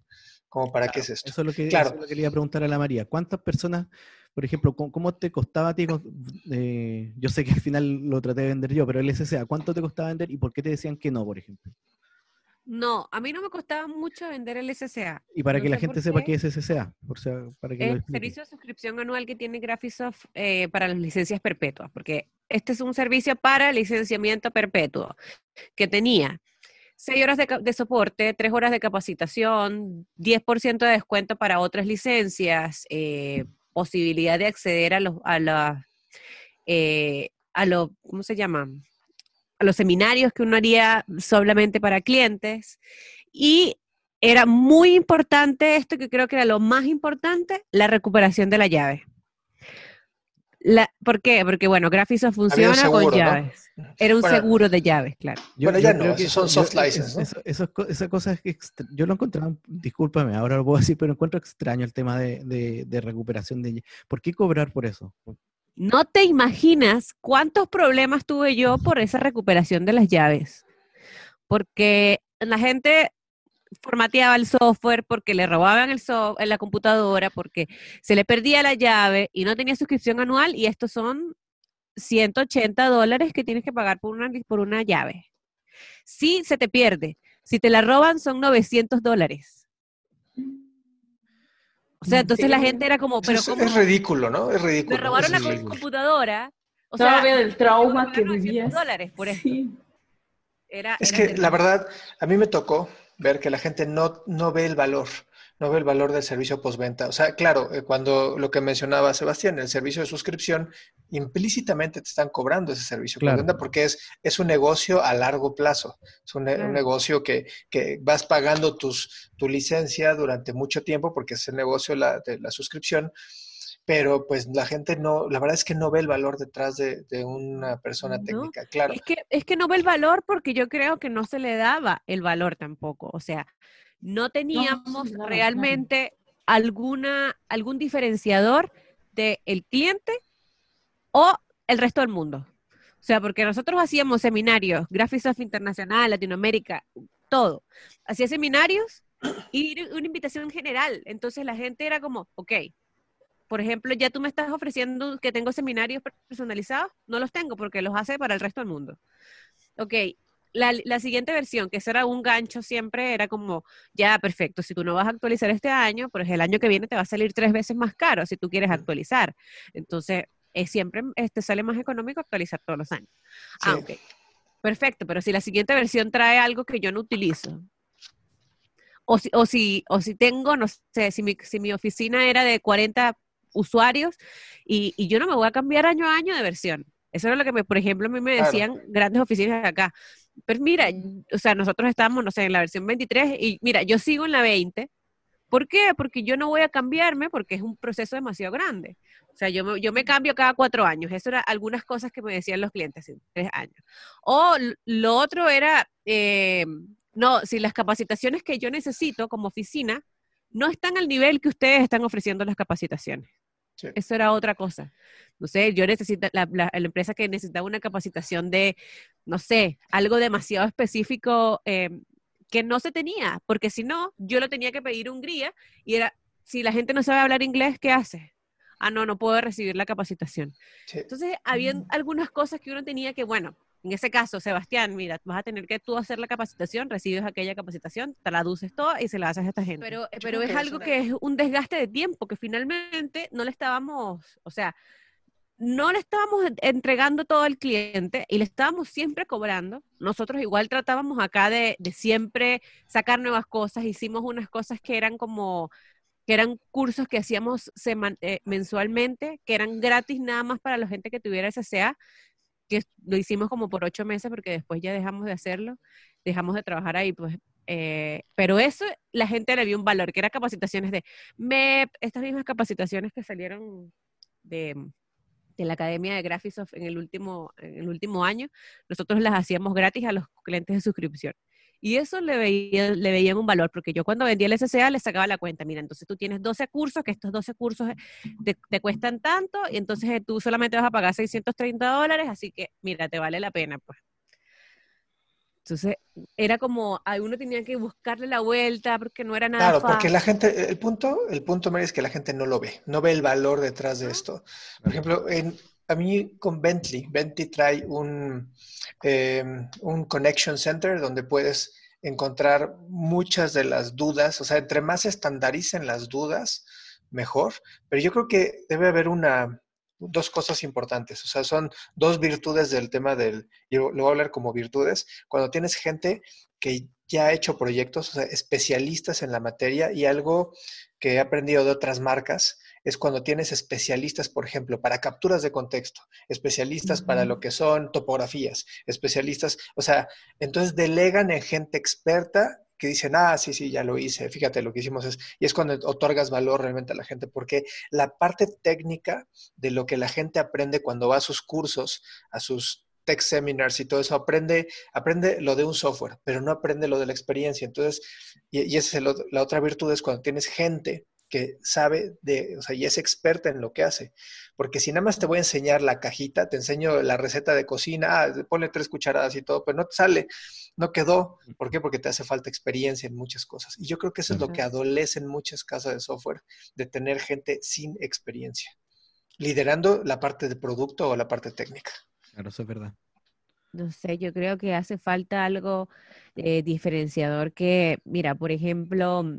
¿Cómo para qué es esto? Eso es lo que, claro. eso es lo que quería preguntar a la María. ¿Cuántas personas por ejemplo, ¿cómo, te costaba a ti? Eh, yo sé que al final lo traté de vender yo, pero el SSA, ¿cuánto te costaba vender y por qué te decían que no, por ejemplo? No, a mí no me costaba mucho vender el SSA. Y para que la gente sepa qué es SSA, por para que el servicio de suscripción anual que tiene Graphisoft eh, para las licencias perpetuas, porque este es un servicio para licenciamiento perpetuo que tenía seis horas de, soporte, tres horas de capacitación, 10% de descuento para otras licencias, eh, posibilidad de acceder a los, a la, eh, a lo, ¿cómo se llama? A los seminarios que uno haría solamente para clientes. Y era muy importante esto, que creo que era lo más importante, la recuperación de la llave. La, ¿Por qué? Porque, bueno, Graphisoft funciona con llaves. Era un seguro de llaves, claro. bueno, ya no, son soft license, Eso, esa cosa es que yo lo encontraba, discúlpame, ahora lo puedo decir, pero encuentro extraño el tema de, de, recuperación de ¿Por qué cobrar por eso? No te imaginas cuántos problemas tuve yo por esa recuperación de las llaves. Porque la gente formateaba el software, porque le robaban el software en la computadora, porque se le perdía la llave y no tenía suscripción anual y estos son 180 dólares que tienes que pagar por una, por una llave. Si se te pierde, si te la roban son 900 dólares. O sea, entonces la gente era como, pero es, ridículo, ¿no? Es ridículo. Me robaron la computadora. O sea, del trauma que vivías. dólares por eso. Era, es que la verdad, a mí me tocó, ver que la gente no, no ve el valor, no ve el valor del servicio postventa. O sea, claro, eh, cuando lo que mencionaba Sebastián, el servicio de suscripción, implícitamente te están cobrando ese servicio postventa porque es, es un negocio a largo plazo. Es un, negocio que, que, vas pagando tus, tu licencia durante mucho tiempo porque es el negocio la, de la suscripción pero pues la gente no, la verdad es que no ve el valor detrás de, una persona técnica, claro. Es que, es que no ve el valor porque yo creo que no se le daba el valor tampoco, o sea, no teníamos realmente alguna, algún diferenciador del el cliente o el resto del mundo. O sea, porque nosotros hacíamos seminarios, Graphisoft Internacional, Latinoamérica, todo. Hacía seminarios y una invitación general. Entonces la gente era como, ok, por ejemplo, ya tú me estás ofreciendo que tengo seminarios personalizados, no los tengo porque los hace para el resto del mundo. Ok, la, siguiente versión, que será un gancho siempre, era como, ya, perfecto, si tú no vas a actualizar este año, pues el año que viene te va a salir tres veces más caro si tú quieres actualizar. Entonces, es siempre este sale más económico actualizar todos los años. Ah, ok. Perfecto, pero si la siguiente versión trae algo que yo no utilizo, o si, o si, o si tengo, no sé, si mi, si mi oficina era de 40 usuarios y, y, yo no me voy a cambiar año a año de versión. Eso era lo que, me, por ejemplo, a mí me decían grandes oficinas acá. Pero mira, o sea, nosotros estamos, no sé, en la versión 23 y mira, yo sigo en la 20. ¿Por qué? Porque yo no voy a cambiarme porque es un proceso demasiado grande. O sea, yo me, yo me cambio cada cuatro años. Eso era algunas cosas que me decían los clientes en tres años. O lo otro era, eh, no, si las capacitaciones que yo necesito como oficina no están al nivel que ustedes están ofreciendo las capacitaciones. Eso era otra cosa. No sé, yo necesito, la, la, empresa que necesitaba una capacitación de, no sé, algo demasiado específico eh, que no se tenía, porque si no, yo lo tenía que pedir Hungría y era, si la gente no sabe hablar inglés, ¿qué hace? Ah, no, no puedo recibir la capacitación. Entonces, había algunas cosas que uno tenía que, bueno, en ese caso, Sebastián, mira, vas a tener que tú hacer la capacitación, recibes aquella capacitación, traduces todo y se la haces a esta gente. Pero, pero es algo que es un desgaste de tiempo, que finalmente no le estábamos, o sea, no le estábamos entregando todo al cliente y le estábamos siempre cobrando. Nosotros igual tratábamos acá de, de siempre sacar nuevas cosas, hicimos unas cosas que eran como que eran cursos que hacíamos eh, mensualmente, que eran gratis nada más para la gente que tuviera SCA, que lo hicimos como por ocho meses porque después ya dejamos de hacerlo, dejamos de trabajar ahí, pues. Eh, pero eso la gente le vio un valor, que eran capacitaciones de MEP, estas mismas capacitaciones que salieron de, de la Academia de Graphisoft en el último, en el último año, nosotros las hacíamos gratis a los clientes de suscripción. Y eso le, veía, le veían un valor, porque yo cuando vendía el SCA le sacaba la cuenta, mira, entonces tú tienes 12 cursos, que estos 12 cursos te, te cuestan tanto, y entonces tú solamente vas a pagar 630 dólares, así que mira, te vale la pena, pues. Entonces, era como, uno tenía que buscarle la vuelta porque no era nada Claro, porque la gente, el punto, el punto, Mary, es que la gente no lo ve, no ve el valor detrás de esto. Por ejemplo, en, a mí con Bentley, Bentley trae un, em, un connection center donde puedes encontrar muchas de las dudas, o sea, entre más estandaricen las dudas, mejor, pero yo creo que debe haber una, dos cosas importantes, o sea, son dos virtudes del tema del, y lo voy a hablar como virtudes, cuando tienes gente que ya ha hecho proyectos, o sea, especialistas en la materia y algo que he aprendido de otras marcas, es cuando tienes especialistas, por ejemplo, para capturas de contexto, especialistas para lo que son topografías, especialistas, o sea, entonces delegan en gente experta que dicen, ah, sí, sí, ya lo hice, fíjate, lo que hicimos es, y es cuando otorgas valor realmente a la gente, porque la parte técnica de lo que la gente aprende cuando va a sus cursos, a sus tech seminars y todo eso, aprende, aprende lo de un software, pero no aprende lo de la experiencia. Entonces, y, y esa es la otra virtud, es cuando tienes gente que sabe de, o sea, y es experta en lo que hace. Porque si nada más te voy a enseñar la cajita, te enseño la receta de cocina, ah, ponle tres cucharadas y todo, pero no te sale, no quedó. ¿Por qué? Porque te hace falta experiencia en muchas cosas. Y yo creo que eso es lo que adolece en muchas casas de software, de tener gente sin experiencia, liderando la parte de producto o la parte técnica. Claro, eso es verdad. No sé, yo creo que hace falta algo eh, diferenciador que, mira, por ejemplo,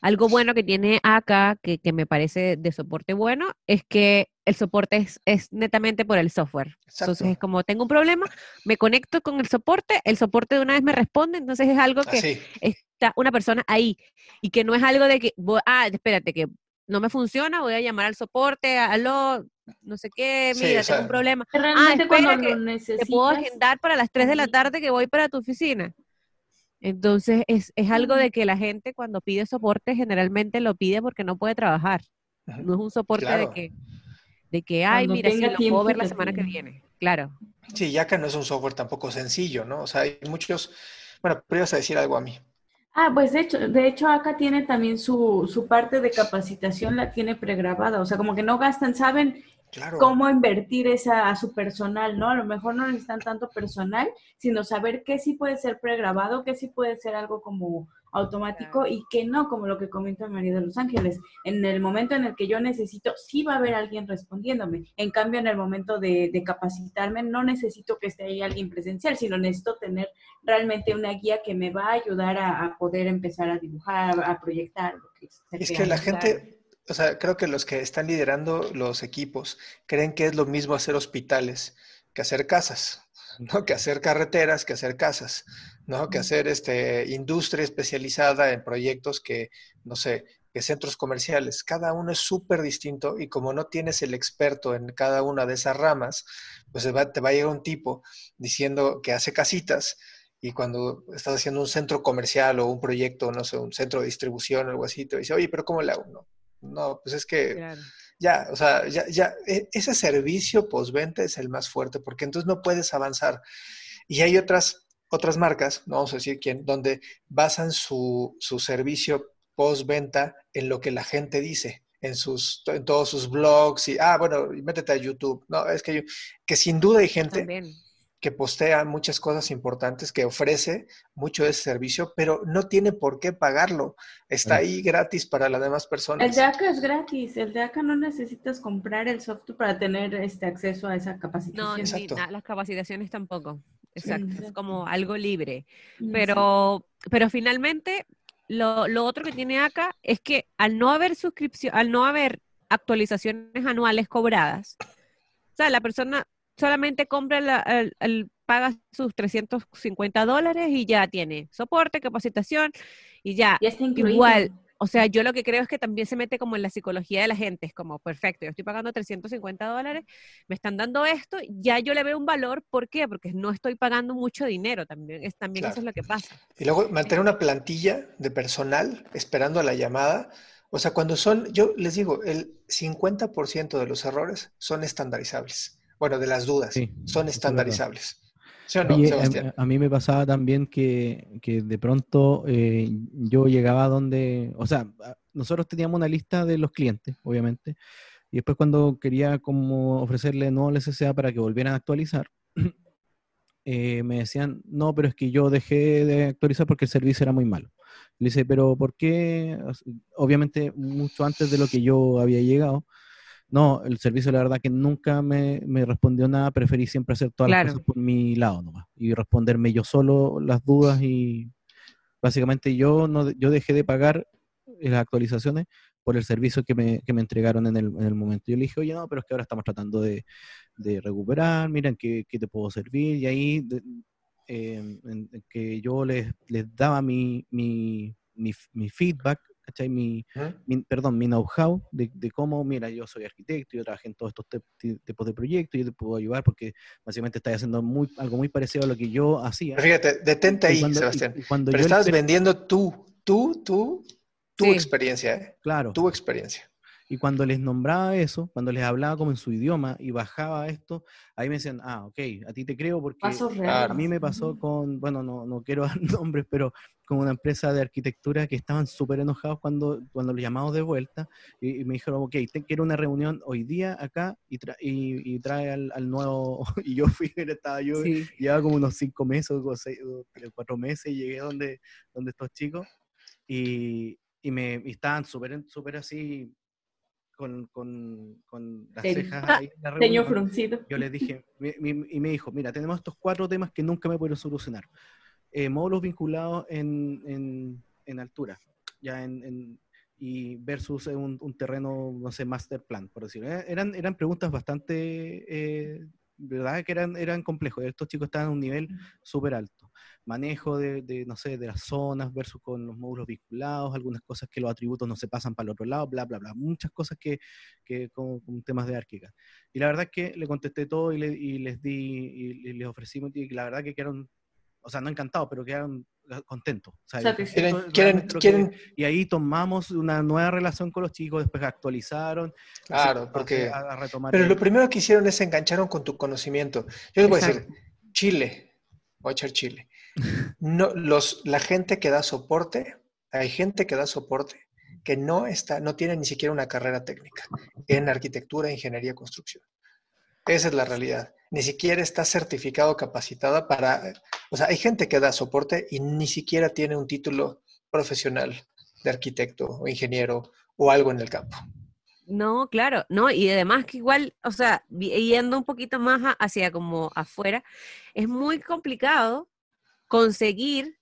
algo bueno que tiene acá, que, me parece de soporte bueno, es que el soporte es, netamente por el software. Entonces es como, tengo un problema, me conecto con el soporte, el soporte de una vez me responde, entonces es algo que está una persona ahí y que no es algo de que, ah, espérate, que no me funciona, voy a llamar al soporte, aló, no sé qué, mira, tengo un problema. ah, espera que te puedo agendar para las 3 de la tarde que voy para tu oficina. Entonces, es, es, algo de que la gente cuando pide soporte generalmente lo pide porque no puede trabajar. No es un soporte de que, de que, ay, mira, si lo puedo ver la semana que viene. Claro. Sí, ya que no es un software tampoco sencillo, ¿no? O sea, hay muchos... Bueno, pero ibas a decir algo a mí. Ah, pues de hecho, de hecho acá tiene también su, su parte de capacitación, la tiene pregrabada. O sea, como que no gastan, saben cómo invertir esa a su personal, ¿no? A lo mejor no necesitan tanto personal, sino saber qué sí puede ser pregrabado, qué sí puede ser algo como automático y qué no, como lo que comenta María de Los Ángeles. En el momento en el que yo necesito, sí va a haber alguien respondiéndome. En cambio, en el momento de, capacitarme, no necesito que esté ahí alguien presencial, sino necesito tener realmente una guía que me va a ayudar a, poder empezar a dibujar, a proyectar. Lo que es que la gente o sea, creo que los que están liderando los equipos creen que es lo mismo hacer hospitales que hacer casas. ¿no? Que hacer carreteras, que hacer casas, ¿no? Que hacer este, industria especializada en proyectos que, no sé, que centros comerciales. Cada uno es súper distinto y como no tienes el experto en cada una de esas ramas, pues te va, te va a llegar un tipo diciendo que hace casitas y cuando estás haciendo un centro comercial o un proyecto, no sé, un centro de distribución o algo así, te dice, oye, pero ¿cómo le hago? No, no pues es que ya, o sea, ya, ya, e, ese servicio postventa es el más fuerte porque entonces no puedes avanzar. Y hay otras, otras marcas, no vamos a decir quién, donde basan su, su servicio postventa en lo que la gente dice. En, sus, en todos sus blogs y, ah, bueno, métete a YouTube. No, es que, que sin duda hay gente que postea muchas cosas importantes, que ofrece mucho de ese servicio, pero no tiene por qué pagarlo. Está ahí gratis para las demás personas. El de acá es gratis. El de acá no necesitas comprar el software para tener este acceso a esa capacitación. No, las capacitaciones tampoco. Exacto. Es como algo libre. Pero, pero finalmente, lo, lo otro que tiene acá es que al no haber suscripción, al no haber actualizaciones anuales cobradas, o sea, la persona solamente compra el, paga sus 350 dólares y ya tiene soporte, capacitación y ya. Igual, o sea, yo lo que creo es que también se mete como en la psicología de la gente, es como, perfecto, yo estoy pagando 350 dólares, me están dando esto, ya yo le veo un valor, ¿por qué? Porque no estoy pagando mucho dinero, también, es, también eso es lo que pasa. Y luego mantener una plantilla de personal esperando a la llamada, o sea, cuando son, yo les digo, el 50% de los errores son estandarizables bueno, de las dudas, son estandarizables. A, mí me pasaba también que, de pronto eh, yo llegaba a donde, o sea, nosotros teníamos una lista de los clientes, obviamente, y después cuando quería como ofrecerle no SSA para que volvieran a actualizar, eh, me decían, no, pero es que yo dejé de actualizar porque el servicio era muy malo. Le dice, pero ¿por qué? Obviamente mucho antes de lo que yo había llegado, no, el servicio la verdad que nunca me, respondió nada, preferí siempre hacer todas las cosas por mi lado nomás y responderme yo solo las dudas y básicamente yo no yo dejé de pagar las actualizaciones por el servicio que me, que me entregaron en el, en el, momento. Yo le dije, oye, no, pero es que ahora estamos tratando de, de recuperar, miren qué, qué, te puedo servir, y ahí eh, que yo les, les daba mi, mi, mi, mi feedback ¿cachai? Mi, perdón, mi know-how de, cómo, mira, yo soy arquitecto, yo trabajé en todos estos tipos de proyectos, yo te puedo ayudar porque básicamente estás haciendo muy, algo muy parecido a lo que yo hacía. fíjate, detente ahí, Sebastián. cuando Pero estás vendiendo tú, tú, tú, tu experiencia, ¿eh? Claro. Tu experiencia. Y cuando les nombraba eso, cuando les hablaba como en su idioma y bajaba esto, ahí me decían, ah, ok, a ti te creo porque a mí me pasó con, bueno, no, no quiero dar nombres, pero con una empresa de arquitectura que estaban súper enojados cuando, cuando los llamamos de vuelta y, me dijeron, ok, te quiero una reunión hoy día acá y, y, trae al, nuevo, y yo fui, estaba yo, llevaba como unos cinco meses o, seis, o cuatro meses y llegué donde, donde estos chicos y, y me y estaban súper súper así con, con, con las cejas ahí en la reunión, fruncido. Yo les dije, y me dijo, mira, tenemos estos cuatro temas que nunca me puedo solucionar. Eh, módulos vinculados en, en, en altura, ya en, en y versus un, un, terreno, no sé, master plan, por decirlo. Eh, eran, eran preguntas bastante, eh, ¿verdad? Que eran, eran complejos. Estos chicos estaban a un nivel súper alto manejo de, no sé, de las zonas versus con los módulos vinculados, algunas cosas que los atributos no se pasan para el otro lado, bla, bla, bla. Muchas cosas que, que con, temas de árquica. Y la verdad es que le contesté todo y, les di, y, les ofrecí, y la verdad que quedaron, o sea, no encantados, pero quedaron contentos. y ahí tomamos una nueva relación con los chicos, después actualizaron. Claro, porque... pero lo primero que hicieron es engancharon con tu conocimiento. Yo les voy a decir, Chile, voy a echar Chile. No, los, la gente que da soporte, hay gente que da soporte que no está, no tiene ni siquiera una carrera técnica en arquitectura, ingeniería, construcción. Esa es la realidad. Ni siquiera está certificado, capacitada para, o sea, hay gente que da soporte y ni siquiera tiene un título profesional de arquitecto o ingeniero o algo en el campo. No, claro, no, y además que igual, o sea, yendo un poquito más hacia como afuera, es muy complicado conseguir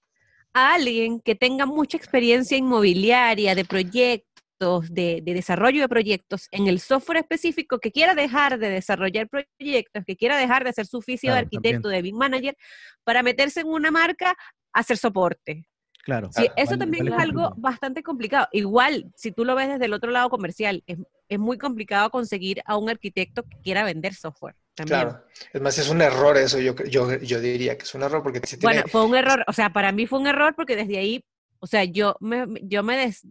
a alguien que tenga mucha experiencia inmobiliaria, de proyectos, proyectos, de, desarrollo de proyectos en el software específico que quiera dejar de desarrollar proyectos, que quiera dejar de hacer su oficio de arquitecto, de Big Manager, para meterse en una marca, hacer soporte. Claro. Sí, eso también es algo bastante complicado. Igual, si tú lo ves desde el otro lado comercial, es, es muy complicado conseguir a un arquitecto que quiera vender software. Claro, es más, es un error eso, yo, yo, yo diría que es un error porque si Bueno, fue un error, o sea, para mí fue un error porque desde ahí, o sea, yo me, yo me, des,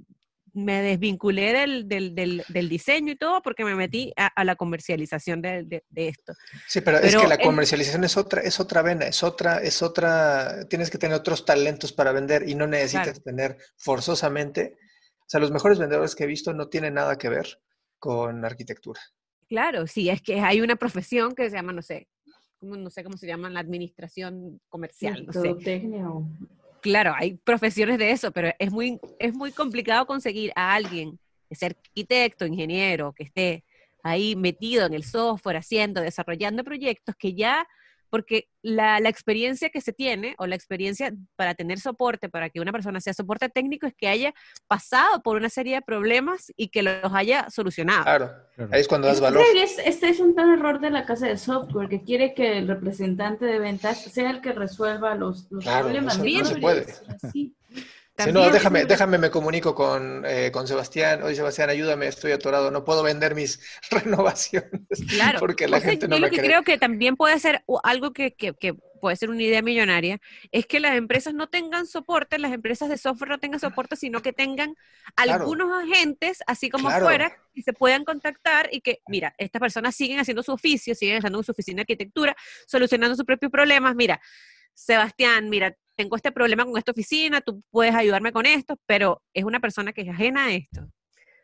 me desvinculé del, del, del, diseño y todo porque me metí a, la comercialización de, de, esto. Sí, pero, es que la comercialización es otra, es otra vena, es otra, es otra, tienes que tener otros talentos para vender y no necesitas tener forzosamente, o sea, los mejores vendedores que he visto no tienen nada que ver con arquitectura. Claro, sí, es que hay una profesión que se llama, no sé, no sé cómo se llama, la administración comercial, no sé. Claro, hay profesiones de eso, pero es muy, es muy complicado conseguir a alguien que sea arquitecto, ingeniero, que esté ahí metido en el software, haciendo, desarrollando proyectos que ya porque la, experiencia que se tiene o la experiencia para tener soporte, para que una persona sea soporte técnico, es que haya pasado por una serie de problemas y que los haya solucionado. Claro, ahí es cuando das valor. este es un tan error de la casa de software que quiere que el representante de ventas sea el que resuelva los, los problemas. No, se puede. No, déjame, déjame, me comunico con, eh, con Sebastián. Oye, Sebastián, ayúdame, estoy atorado, no puedo vender mis renovaciones. Claro. Porque la gente no yo lo que creo que también puede ser algo que, que, que, puede ser una idea millonaria, es que las empresas no tengan soporte, las empresas de software no tengan soporte, sino que tengan algunos agentes, así como fuera, que se puedan contactar y que, mira, estas personas siguen haciendo su oficio, siguen estando en su oficina de arquitectura, solucionando sus propios problemas. Mira, Sebastián, mira, tengo este problema con esta oficina, tú puedes ayudarme con esto, pero es una persona que es ajena a esto.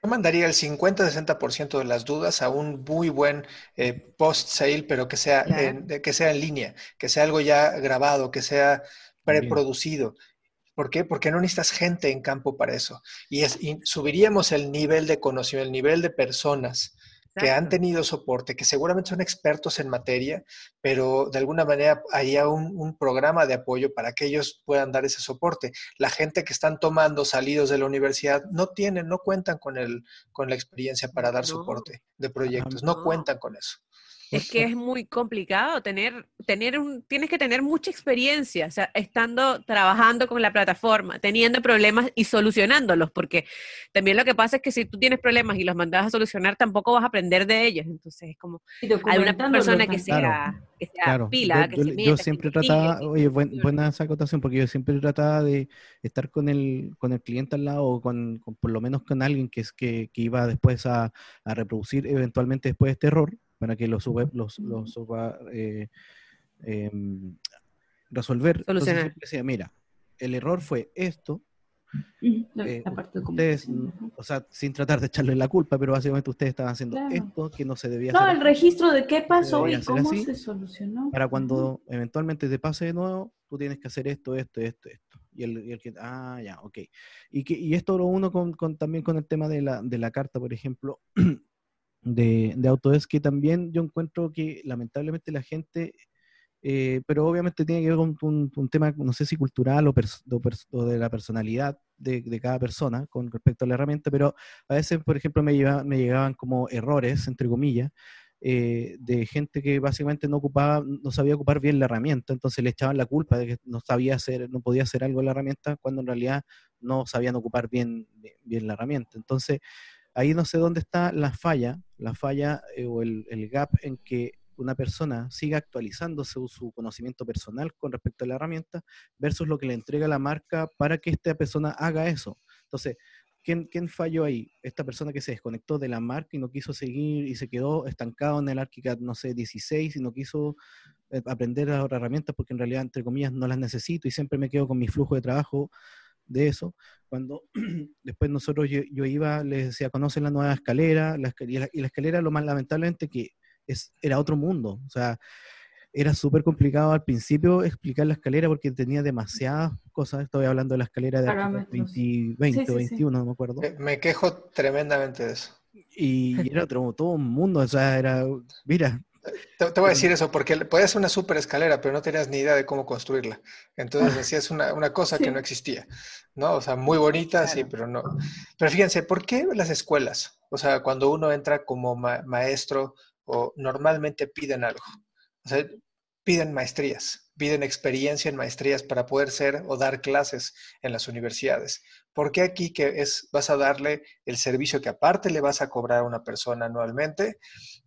Yo mandaría el 50-60% de las dudas a un muy buen eh, post-sale, pero que sea, en, que sea en línea, que sea algo ya grabado, que sea preproducido. ¿Por qué? Porque no necesitas gente en campo para eso. Y, es, y subiríamos el nivel de conocimiento, el nivel de personas que han tenido soporte, que seguramente son expertos en materia, pero de alguna manera haya un, un, programa de apoyo para que ellos puedan dar ese soporte. La gente que están tomando salidos de la universidad no tienen, no cuentan con, el, con la experiencia para dar soporte de proyectos, no cuentan con eso. Es que es muy complicado tener, tener un, tienes que tener mucha experiencia, o sea, estando trabajando con la plataforma, teniendo problemas y solucionándolos, porque también lo que pasa es que si tú tienes problemas y los mandas a solucionar, tampoco vas a aprender de ellos. Entonces es como hay una persona que sea, que sea pila, yo, que yo, siempre trataba, oye, buena esa acotación, porque yo siempre trataba de estar con el, con el cliente al lado, o con, por lo menos con alguien que es que, que iba después a, a reproducir eventualmente después este error para que los, los, los eh, em, resolver. Entonces, decía, mira, el error fue esto. Eh, ustedes, o sea, sin tratar de echarle la culpa, pero básicamente ustedes estaban haciendo esto que no se debía hacer. No, el registro de qué pasó y cómo se solucionó. Para cuando eventualmente te pase de nuevo, tú tienes que hacer esto, esto, esto, esto. Y el, y el que, ah, ya, ok. Y, que, y esto lo uno con, con, también con el tema de la, de la carta, por ejemplo, de, de Autodesk que también yo encuentro que lamentablemente la gente, eh, pero obviamente tiene que ver con un, tema, no sé si cultural o, o, de la personalidad de, cada persona con respecto a la herramienta, pero a veces, por ejemplo, me, me llegaban como errores, entre comillas, eh, de gente que básicamente no ocupaba, no sabía ocupar bien la herramienta, entonces le echaban la culpa de que no sabía hacer, no podía hacer algo en la herramienta, cuando en realidad no sabían ocupar bien, bien la herramienta. Entonces, ahí no sé dónde está la falla, la falla eh, o el, gap en que una persona siga actualizándose su, conocimiento personal con respecto a la herramienta versus lo que le entrega la marca para que esta persona haga eso. Entonces, ¿quién, ¿quién, falló ahí? Esta persona que se desconectó de la marca y no quiso seguir y se quedó estancado en el ArchiCAD, no sé, 16 y no quiso eh, aprender las otras herramientas porque en realidad, entre comillas, no las necesito y siempre me quedo con mi flujo de trabajo de eso, cuando después nosotros yo, iba, les decía, conocen la nueva escalera, la escalera y, la, escalera lo más lamentablemente que es, era otro mundo, o sea, era súper complicado al principio explicar la escalera porque tenía demasiadas cosas, estoy hablando de la escalera de 20, 20 21, no me acuerdo. Me quejo tremendamente de eso. Y era otro, todo un mundo, o sea, era, mira, Te, voy a decir eso, porque podía ser una super escalera, pero no tenías ni idea de cómo construirla. Entonces hacías una, una cosa que no existía, ¿no? O sea, muy bonita, sí, pero no. Pero fíjense, ¿por qué las escuelas? O sea, cuando uno entra como maestro, o normalmente piden algo. O sea, piden maestrías piden experiencia en maestrías para poder ser o dar clases en las universidades. ¿Por qué aquí que es, vas a darle el servicio que aparte le vas a cobrar a una persona anualmente?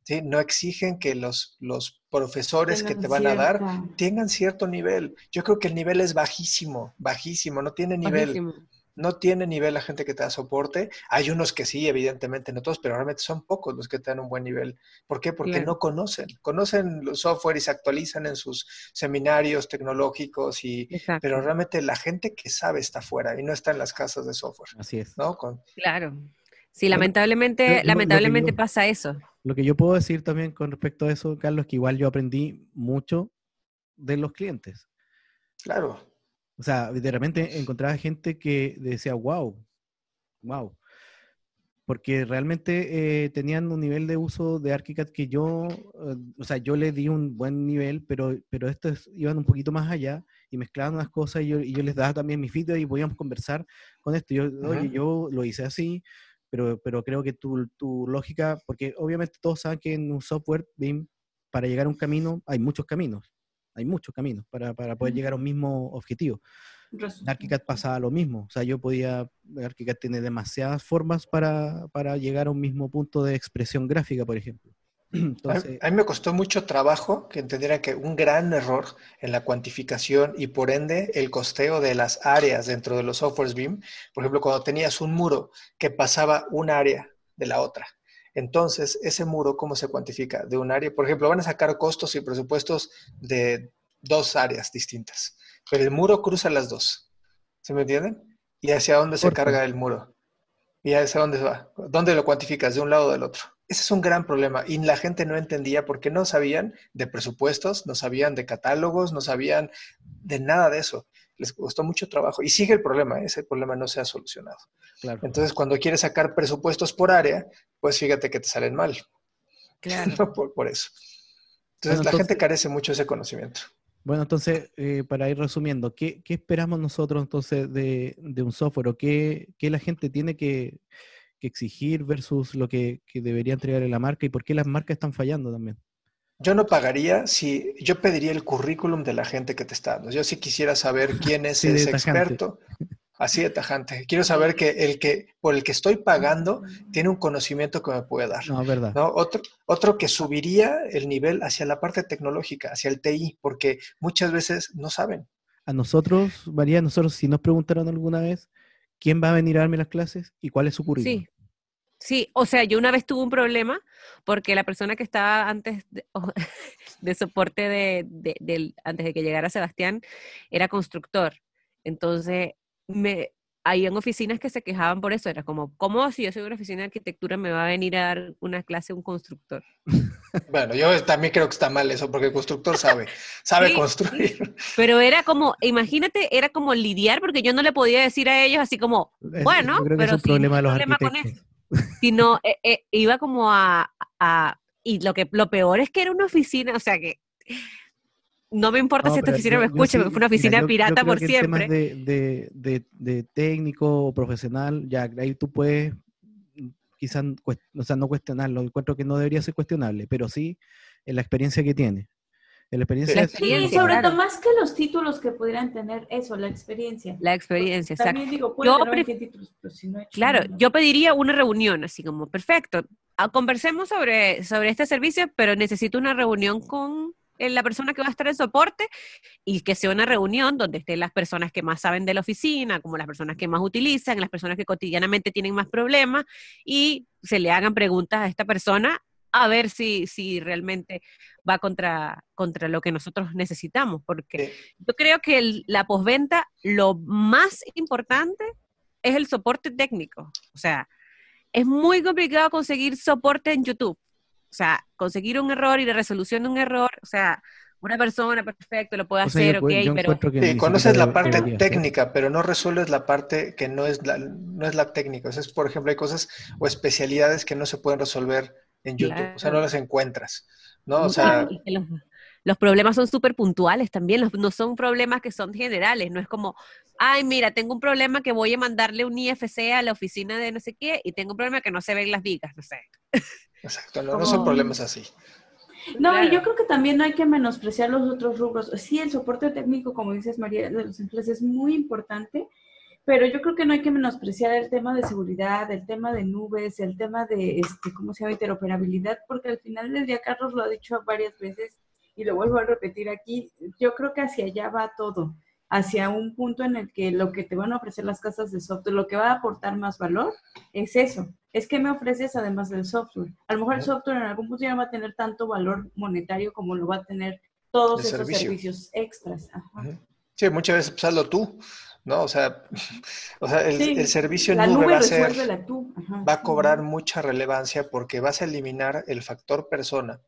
¿sí? No exigen que los, los profesores que te van a dar tengan cierto nivel. Yo creo que el nivel es bajísimo, bajísimo, no tiene nivel no tiene nivel la gente que te da soporte. Hay unos que sí, evidentemente, no todos, pero realmente son pocos los que te dan un buen nivel. ¿Por qué? Porque no conocen. Conocen los software y se actualizan en sus seminarios tecnológicos, y, pero realmente la gente que sabe está fuera y no está en las casas de software. Así es. ¿no? Con... Claro. Sí, lamentablemente, lamentablemente pasa eso. Lo que yo puedo decir también con respecto a eso, Carlos, es que igual yo aprendí mucho de los clientes. Claro. O sea, de repente encontraba gente que decía, wow, wow. Porque realmente eh, tenían un nivel de uso de ArchiCAD que yo, eh, o sea, yo le di un buen nivel, pero, pero estos iban un poquito más allá y mezclaban unas cosas y yo, y yo les daba también mis feedback y podíamos conversar con esto. Yo, oye, yo lo hice así, pero, pero creo que tu, tu lógica, porque obviamente todos saben que en un software BIM, para llegar a un camino, hay muchos caminos hay muchos caminos para, para poder llegar a un mismo objetivo. ArchiCAD pasaba lo mismo, o sea, yo podía, ArchiCAD tiene demasiadas formas para, para llegar a un mismo punto de expresión gráfica, por ejemplo. Entonces, a mí me costó mucho trabajo que entendiera que un gran error en la cuantificación y por ende el costeo de las áreas dentro de los softwares BIM, por ejemplo, cuando tenías un muro que pasaba un área de la otra, entonces, ese muro, ¿cómo se cuantifica? De un área, por ejemplo, van a sacar costos y presupuestos de dos áreas distintas, pero el muro cruza las dos. ¿Se me entienden? ¿Y hacia dónde se carga el muro? ¿Y hacia dónde va? ¿Dónde lo cuantificas? ¿De un lado o del otro? Ese es un gran problema y la gente no entendía porque no sabían de presupuestos, no sabían de catálogos, no sabían de nada de eso les costó mucho trabajo y sigue el problema, ese problema no se ha solucionado. Entonces, cuando quieres sacar presupuestos por área, pues fíjate que te salen mal. Claro. por, eso. Entonces, la gente carece mucho de ese conocimiento. Bueno, entonces, eh, para ir resumiendo, ¿qué, esperamos nosotros entonces de, un software o qué, la gente tiene que, exigir versus lo que, que debería entregar en la marca y por qué las marcas están fallando también? Yo no pagaría si yo pediría el currículum de la gente que te está dando. Yo sí quisiera saber quién es ese experto. Así de tajante. Quiero saber que el que por el que estoy pagando tiene un conocimiento que me puede dar. No, verdad. Otro, otro que subiría el nivel hacia la parte tecnológica, hacia el TI, porque muchas veces no saben. A nosotros, María, nosotros si nos preguntaron alguna vez quién va a venir a darme las clases y cuál es su currículum. Sí. Sí, o sea, yo una vez tuve un problema porque la persona que estaba antes de, soporte de, del, antes de que llegara Sebastián era constructor. Entonces, me, en oficinas que se quejaban por eso. Era como, ¿cómo si yo soy una oficina de arquitectura me va a venir a dar una clase un constructor? Bueno, yo también creo que está mal eso, porque el constructor sabe, sabe construir. Pero era como, imagínate, era como lidiar, porque yo no le podía decir a ellos así como, bueno, pero sí, problema, de los problema con eso sino eh, eh, iba como a, y lo que lo peor es que era una oficina, o sea que no me importa si esta oficina me escucha, fue una oficina pirata por siempre. de, de, de, técnico o profesional, ya ahí tú puedes quizás, o sea, no cuestionarlo, encuentro que no debería ser cuestionable, pero sí en la experiencia que tiene. La experiencia, sí, sobre todo más que los títulos que pudieran tener eso, la experiencia. La experiencia, También digo, yo títulos, pero si no Claro, yo pediría una reunión, así como, perfecto, ah, conversemos sobre, sobre este servicio, pero necesito una reunión con eh, la persona que va a estar en soporte y que sea una reunión donde estén las personas que más saben de la oficina, como las personas que más utilizan, las personas que cotidianamente tienen más problemas y se le hagan preguntas a esta persona a ver si, si realmente va contra, contra lo que nosotros necesitamos, porque yo creo que la posventa, lo más importante es el soporte técnico. O sea, es muy complicado conseguir soporte en YouTube. O sea, conseguir un error y la resolución de un error, o sea, una persona perfecto lo puede hacer, ok, pero... Sí, conoces la parte técnica, pero no resuelves la parte que no es la, no es la técnica. O sea, es, por ejemplo, hay cosas o especialidades que no se pueden resolver en YouTube, o sea, no las encuentras. ¿no? O sea... los, problemas son súper puntuales también, no son problemas que son generales, no es como, ay, mira, tengo un problema que voy a mandarle un IFC a la oficina de no sé qué y tengo un problema que no se ven las vigas, no sé. Exacto, no, son problemas así. No, y yo creo que también no hay que menospreciar los otros rubros. Sí, el soporte técnico, como dices María, de los empleados es muy importante, pero yo creo que no hay que menospreciar el tema de seguridad, el tema de nubes, el tema de, este, ¿cómo se llama?, interoperabilidad, porque al final del día Carlos lo ha dicho varias veces y lo vuelvo a repetir aquí, yo creo que hacia allá va todo hacia un punto en el que lo que te van a ofrecer las casas de software, lo que va a aportar más valor, es eso. Es que me ofreces además del software. A lo mejor el software en algún punto ya no va a tener tanto valor monetario como lo va a tener todos esos servicios extras. Sí, muchas veces pues, hazlo tú, ¿no? O sea, o sea el, servicio en nube, va a ser, va a cobrar mucha relevancia porque vas a eliminar el factor persona,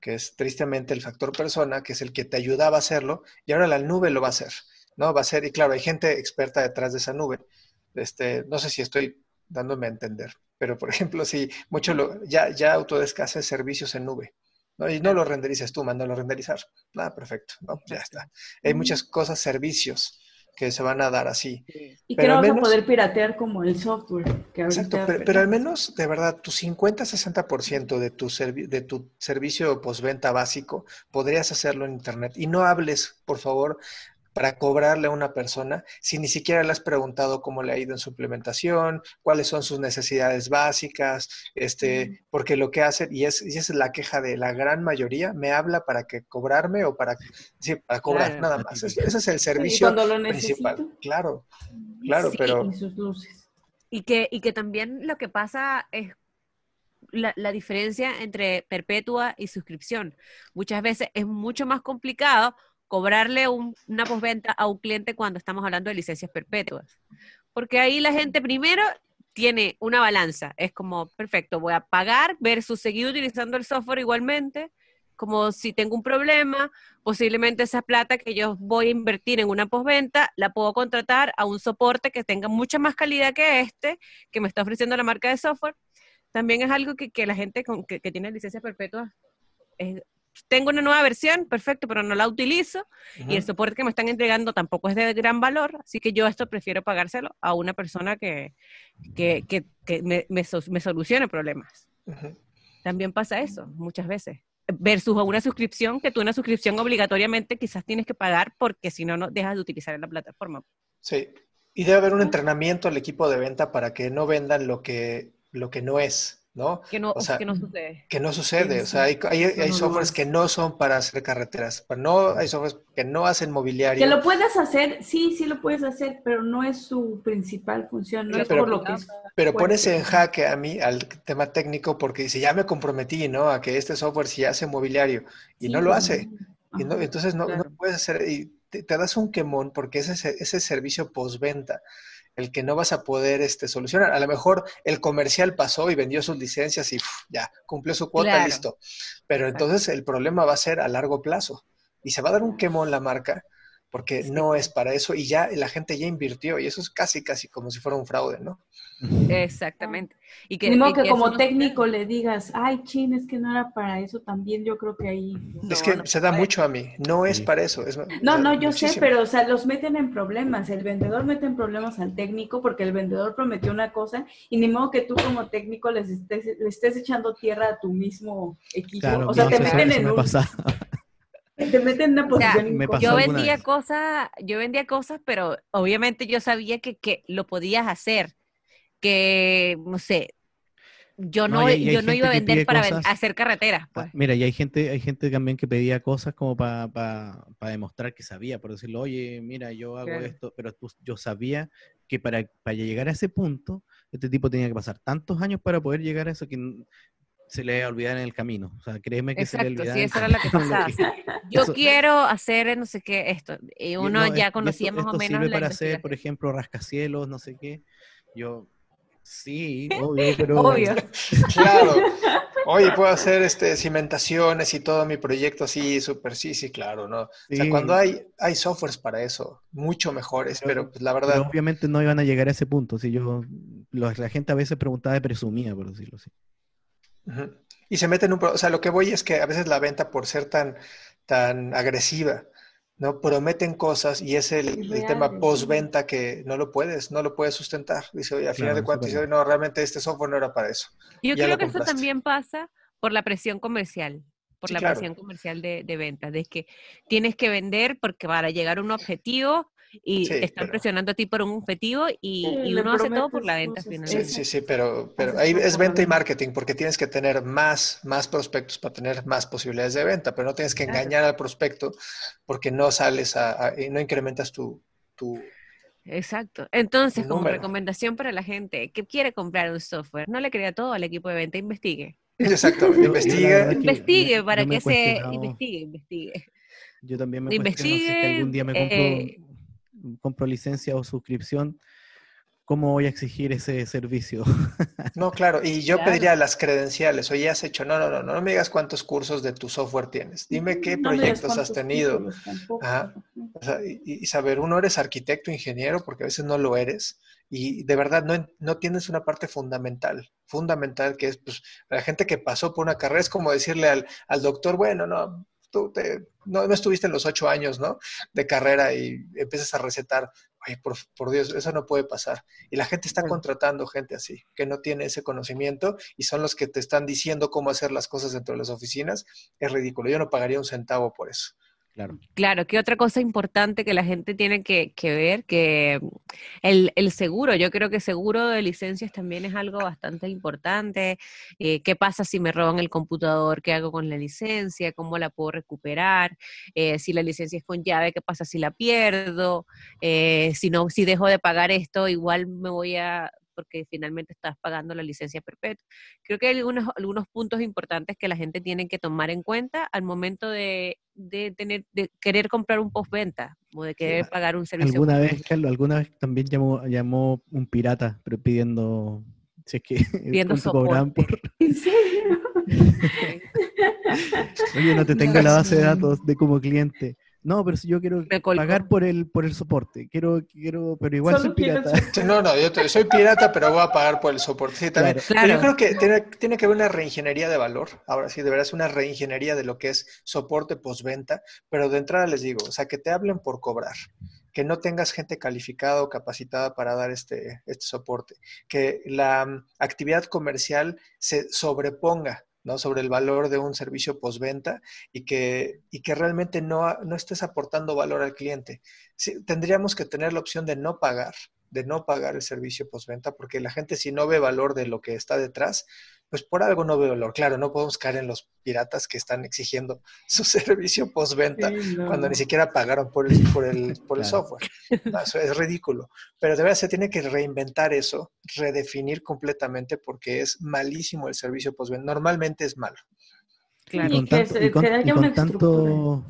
que es tristemente el factor persona, que es el que te ayudaba a hacerlo, y ahora la nube lo va a hacer. ¿no? Va a ser, y claro, hay gente experta detrás de esa nube. Este, no sé si estoy dándome a entender, pero por ejemplo, si mucho lo, ya, ya Autodesk hace servicios en nube, ¿no? Y no lo renderices tú, mándalo a renderizar. Ah, perfecto, ¿no? Ya está. Hay muchas cosas, servicios que se van a dar así. Y que no vas a poder piratear como el software. exacto, pero, al menos, de verdad, tu 50-60% de tu, de tu servicio postventa básico podrías hacerlo en Internet. Y no hables, por favor, para cobrarle a una persona si ni siquiera le has preguntado cómo le ha ido en su implementación, cuáles son sus necesidades básicas, este, porque lo que hacen, y, es, y esa es la queja de la gran mayoría, me habla para que cobrarme o para, sí, para cobrar, nada más. ese es el servicio principal. Claro, claro, pero... Y que, y que también lo que pasa es la, la, diferencia entre perpetua y suscripción. Muchas veces es mucho más complicado cobrarle una postventa a un cliente cuando estamos hablando de licencias perpetuas. Porque ahí la gente primero tiene una balanza. Es como, perfecto, voy a pagar versus seguir utilizando el software igualmente. Como si tengo un problema, posiblemente esa plata que yo voy a invertir en una postventa, la puedo contratar a un soporte que tenga mucha más calidad que este, que me está ofreciendo la marca de software. También es algo que, la gente que, que tiene licencias perpetuas es, tengo una nueva versión, perfecto, pero no la utilizo y el soporte que me están entregando tampoco es de gran valor, así que yo esto prefiero pagárselo a una persona que, que, que, me, me, solucione problemas. También pasa eso muchas veces. Versus a una suscripción, que tú una suscripción obligatoriamente quizás tienes que pagar porque si no, no dejas de utilizar la plataforma. Sí, y debe haber un entrenamiento al equipo de venta para que no vendan lo que, lo que no es. ¿No? Que no, que no sucede. Que no sucede. O sea, hay, hay, softwares que no son para hacer carreteras. No, hay softwares que no hacen mobiliario. Que lo puedes hacer, sí, sí lo puedes hacer, pero no es su principal función. No es pero, por lo que Pero pones en jaque a mí al tema técnico porque dice, ya me comprometí, ¿no? A que este software sí hace mobiliario. Y no lo hace. Y no, entonces no, no, puedes hacer. Y te, das un quemón porque ese, ese servicio postventa el que no vas a poder este, solucionar. A lo mejor el comercial pasó y vendió sus licencias y ya, cumplió su cuota, listo. Pero entonces el problema va a ser a largo plazo y se va a dar un quemón la marca porque no es para eso y ya la gente ya invirtió y eso es casi, casi como si fuera un fraude, ¿no? Exactamente. Y que, que como técnico le digas, ay, chin, es que no era para eso, también yo creo que ahí... es que se da mucho a mí, no es para eso. Es, no, no, yo sé, pero o sea, los meten en problemas, el vendedor mete en problemas al técnico porque el vendedor prometió una cosa y ni modo que tú como técnico les estés, le estés echando tierra a tu mismo equipo. o sea, te meten en un... Te meten en una posición Yo vendía cosas, yo vendía cosas, pero obviamente yo sabía que, que lo podías hacer. Que, no sé, yo no, yo no iba a vender para hacer carreteras. Ah, pues. Mira, y hay gente, hay gente también que pedía cosas como para demostrar que sabía, por decirlo, oye, mira, yo hago esto, pero yo sabía que para, para llegar a ese punto, este tipo tenía que pasar tantos años para poder llegar a eso que se le va a olvidar en el camino. O sea, créeme que se le olvidaba. Sí, eso era lo que pasaba. Yo quiero hacer no sé qué esto. Y uno ya conocía más o menos. Sirve para hacer, por ejemplo, rascacielos, no sé qué. Yo, sí, obvio, pero. obvio. claro. Oye, puedo hacer este, cimentaciones y todo mi proyecto así, súper, sí, sí, claro, ¿no? O sea, cuando hay, hay softwares para eso, mucho mejores, pero, pues, la verdad... obviamente no iban a llegar a ese punto, si yo, la gente a veces preguntaba de presumía, por decirlo así. Y se meten en un... O sea, lo que voy es que a veces la venta, por ser tan, tan agresiva, ¿no? Prometen cosas y es el, tema postventa que no lo puedes, no lo puedes sustentar. Dice, oye, al final de cuentas, dice, no, realmente este software no era para eso. Yo creo que eso también pasa por la presión comercial, por la presión comercial de, de ventas, de que tienes que vender porque para llegar a un objetivo y te están presionando a ti por un objetivo y, uno hace todo por la venta finalmente. Sí, sí, sí, pero, pero ahí es venta y marketing porque tienes que tener más, más prospectos para tener más posibilidades de venta, pero no tienes que engañar al prospecto porque no sales a, y no incrementas tu, tu Exacto. Entonces, como recomendación para la gente que quiere comprar un software, no le crea todo al equipo de venta, investigue. Exactamente, investigue. Investigue para que se investigue, investigue. Yo también me investigue, que algún día me compro eh, compro licencia o suscripción, ¿cómo voy a exigir ese servicio? no, claro, y yo pediría las credenciales, oye, has hecho, no, no, no, no me digas cuántos cursos de tu software tienes, dime qué proyectos has tenido. y, saber, uno eres arquitecto, ingeniero, porque a veces no lo eres, y de verdad no, no tienes una parte fundamental, fundamental que es, pues, la gente que pasó por una carrera, es como decirle al, al doctor, bueno, no, tú no, estuviste en los ocho años, ¿no? De carrera y empiezas a recetar, ay, por, Dios, eso no puede pasar. Y la gente está contratando gente así, que no tiene ese conocimiento y son los que te están diciendo cómo hacer las cosas dentro de las oficinas. Es ridículo. Yo no pagaría un centavo por eso. Claro. Claro, que otra cosa importante que la gente tiene que, ver, que el, seguro, yo creo que seguro de licencias también es algo bastante importante. Eh, ¿Qué pasa si me roban el computador? ¿Qué hago con la licencia? ¿Cómo la puedo recuperar? Eh, si la licencia es con llave, ¿qué pasa si la pierdo? Eh, si no, si dejo de pagar esto, igual me voy a porque finalmente estás pagando la licencia perpetua. Creo que hay algunos, algunos puntos importantes que la gente tiene que tomar en cuenta al momento de, tener, de querer comprar un postventa o de querer pagar un servicio. Alguna vez, Carlos, alguna vez también llamó, llamó un pirata, pero pidiendo si es que pidiendo soporte. Oye, no te tengo la base de datos de como cliente. No, pero si yo quiero pagar por el por el soporte, quiero quiero, pero igual soy pirata. No, no, yo soy pirata, pero voy a pagar por el soporte. Sí, también. yo creo que tiene, tiene, que haber una reingeniería de valor. Ahora sí, de verdad es una reingeniería de lo que es soporte postventa, pero de entrada les digo, o sea, que te hablen por cobrar que no tengas gente calificada o capacitada para dar este, este soporte, que la mm, actividad comercial se sobreponga ¿no? sobre el valor de un servicio postventa y que, y que realmente no, no estés aportando valor al cliente. tendríamos que tener la opción de no pagar, de no pagar el servicio postventa, porque la gente si no ve valor de lo que está detrás, pues por algo no veo valor. Claro, no podemos caer en los piratas que están exigiendo su servicio postventa cuando ni siquiera pagaron por el, por el, por el software. eso es ridículo. Pero de verdad se tiene que reinventar eso, redefinir completamente porque es malísimo el servicio postventa. Normalmente es malo. Claro. Y con, tanto, con tanto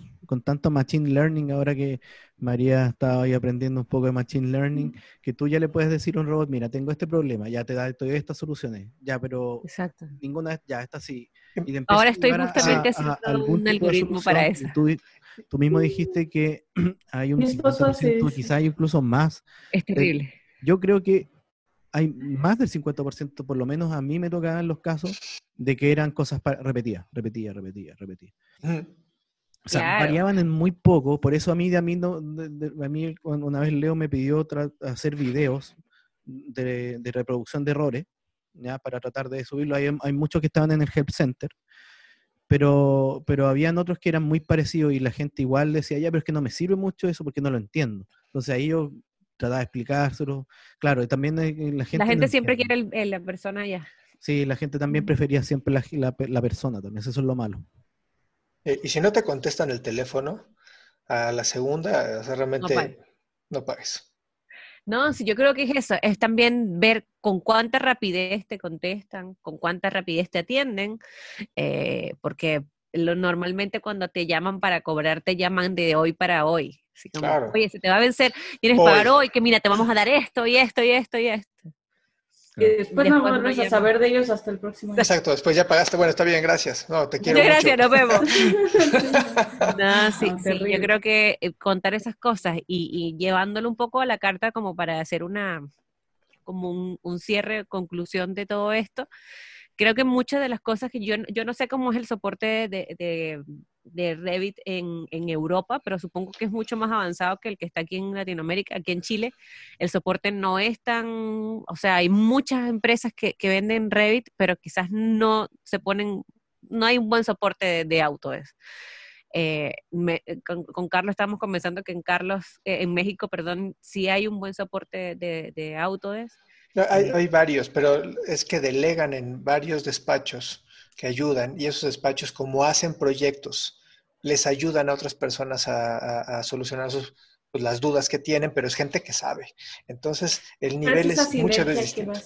machine learning, ahora que María estaba ahí aprendiendo un poco de machine learning, que tú ya le puedes decir a un robot, mira, tengo este problema, ya te da todas estas soluciones, ya, pero Exacto. ninguna, ya, está así. ahora estoy justamente haciendo un algoritmo para eso. Tú, mismo dijiste que hay un 50%, quizás hay incluso más. Es terrible. yo creo que hay más del 50%, por lo menos a mí me tocaban los casos de que eran cosas repetidas, repetidas, repetidas, repetidas. O sea, variaban en muy poco, por eso a mí, a mí, no, a mí una vez Leo me pidió hacer videos de, reproducción de errores, ¿ya? para tratar de subirlo. Hay, hay, muchos que estaban en el Help Center, pero, pero habían otros que eran muy parecidos y la gente igual decía, ya, pero es que no me sirve mucho eso porque no lo entiendo. Entonces ahí yo trataba de explicárselo. Claro, también la gente... La gente siempre quiere el, la persona ya. Sí, la gente también prefería siempre la, la, la persona también, eso es lo malo. Eh, y si no te contestan el teléfono, a la segunda, realmente no, pagues. No, sí, yo creo que es eso, es también ver con cuánta rapidez te contestan, con cuánta rapidez te atienden, eh, porque lo, normalmente cuando te llaman para cobrar, te llaman de hoy para hoy. claro. Oye, se te va a vencer, tienes que pagar hoy, que mira, te vamos a dar esto y esto y esto y esto. Y después, no vuelves a saber de ellos hasta el próximo año. Exacto, después ya pagaste, bueno, está bien, gracias. No, te quiero Muchas gracias, nos vemos. no, sí, sí, yo creo que eh, contar esas cosas y, llevándolo un poco a la carta como para hacer una, como un, cierre, conclusión de todo esto, creo que muchas de las cosas que yo, yo no sé cómo es el soporte de, de, de Revit en, en, Europa, pero supongo que es mucho más avanzado que el que está aquí en Latinoamérica, aquí en Chile. El soporte no es tan, o sea, hay muchas empresas que, que venden Revit, pero quizás no se ponen, no hay un buen soporte de, de Autodesk. Eh, con, con, Carlos estamos conversando que en Carlos, eh, en México, perdón, sí hay un buen soporte de, de Autodesk. hay, hay, varios, pero es que delegan en varios despachos que ayudan y esos despachos como hacen proyectos, les ayudan a otras personas a, a, a solucionar sus, pues, las dudas que tienen, pero es gente que sabe. Entonces, el nivel es, muchas veces distinto.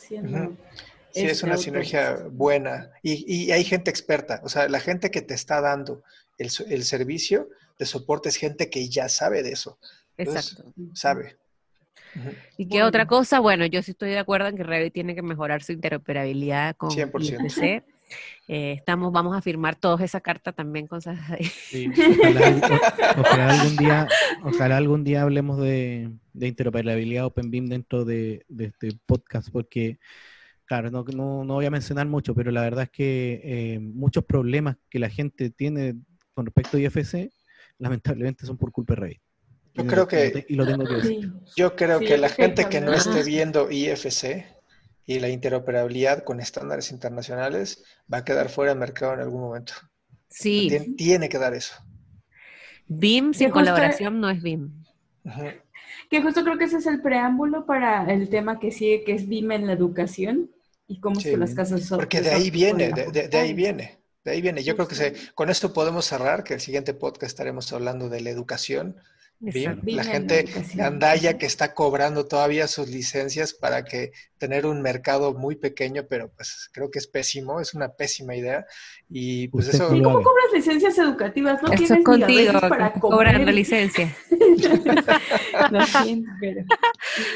Sí, es una sinergia buena y, y, hay gente experta, o sea, la gente que te está dando el, el, servicio de soporte es gente que ya sabe de eso. Entonces, Exacto. Sabe. ¿Y qué bueno. otra cosa? Bueno, yo sí estoy de acuerdo en que Revit tiene que mejorar su interoperabilidad con 100%. IFC. Eh, estamos, vamos a firmar todos esa carta también con sí, ojalá, ojalá, algún día, ojalá algún día hablemos de, de interoperabilidad OpenBIM dentro de, de, este podcast, porque claro, no, no, no, voy a mencionar mucho, pero la verdad es que eh, muchos problemas que la gente tiene con respecto a IFC, lamentablemente son por culpa de Revit. Yo creo que, y lo tengo que decir. Yo creo sí, que la gente que no esté viendo IFC y la interoperabilidad con estándares internacionales va a quedar fuera del mercado en algún momento. Sí. Tiene, tiene que dar eso. BIM sin colaboración no es BIM. Uh -huh. Que justo creo que ese es el preámbulo para el tema que sigue, que es BIM en la educación y cómo sí, es que las casas son. Porque de ahí viene, de, de, de, ahí viene. De ahí viene. Yo sí, creo que se, con esto podemos cerrar, que el siguiente podcast estaremos hablando de la educación Bien, la gente andaya que está cobrando todavía sus licencias para que tener un mercado muy pequeño, pero pues creo que es pésimo, es una pésima idea. Y pues eso. ¿Y cómo cobras licencias educativas? No eso tienes contigo, ni para cobrando licencia. no, pero,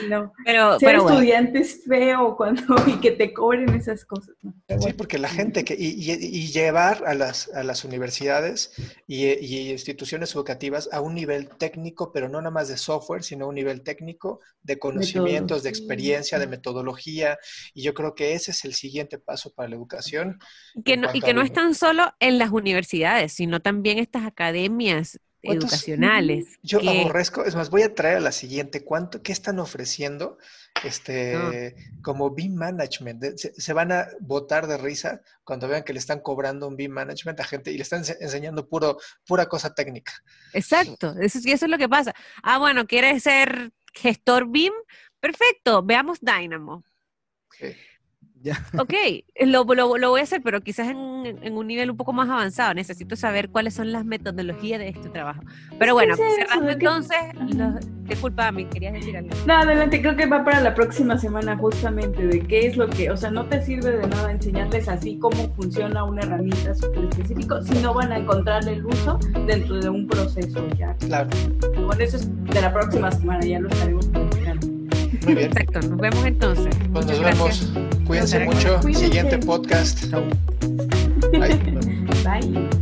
no. Pero, Ser pero estudiante bueno. es feo cuando y que te cobren esas cosas. ¿no? Sí, porque la gente que y, y, y, llevar a las, a las universidades y, y instituciones educativas a un nivel técnico pero no nada más de software, sino un nivel técnico de conocimientos, de experiencia, de metodología. Y yo creo que ese es el siguiente paso para la educación. Que no, y que no es tan solo en las universidades, sino también estas academias educacionales. Yo que... aborrezco, es más, voy a traer a la siguiente, ¿cuánto, qué están ofreciendo este, no. como BIM management? Se, se, van a botar de risa cuando vean que le están cobrando un BIM management a gente y le están enseñando puro, pura cosa técnica. Exacto, eso, eso es lo que pasa. Ah, bueno, ¿quieres ser gestor BIM? Perfecto, veamos Dynamo. Sí. Ya. Ok, lo, lo, lo, voy a hacer, pero quizás en, en, un nivel un poco más avanzado. Necesito saber cuáles son las metodologías de este trabajo. Pero bueno, sí, cerrando entonces, lo, disculpa, me querías decir algo. No, adelante, creo que va para la próxima semana justamente de qué es lo que, o sea, no te sirve de nada enseñarles así cómo funciona una herramienta súper específico si no van a encontrar el uso dentro de un proceso ya. Claro. Bueno, eso es de la próxima semana, ya lo estaremos. Muy bien. Perfecto, nos vemos entonces. Pues nos vemos. Cuídense mucho. Cuídense. Siguiente podcast. Bye. Bye.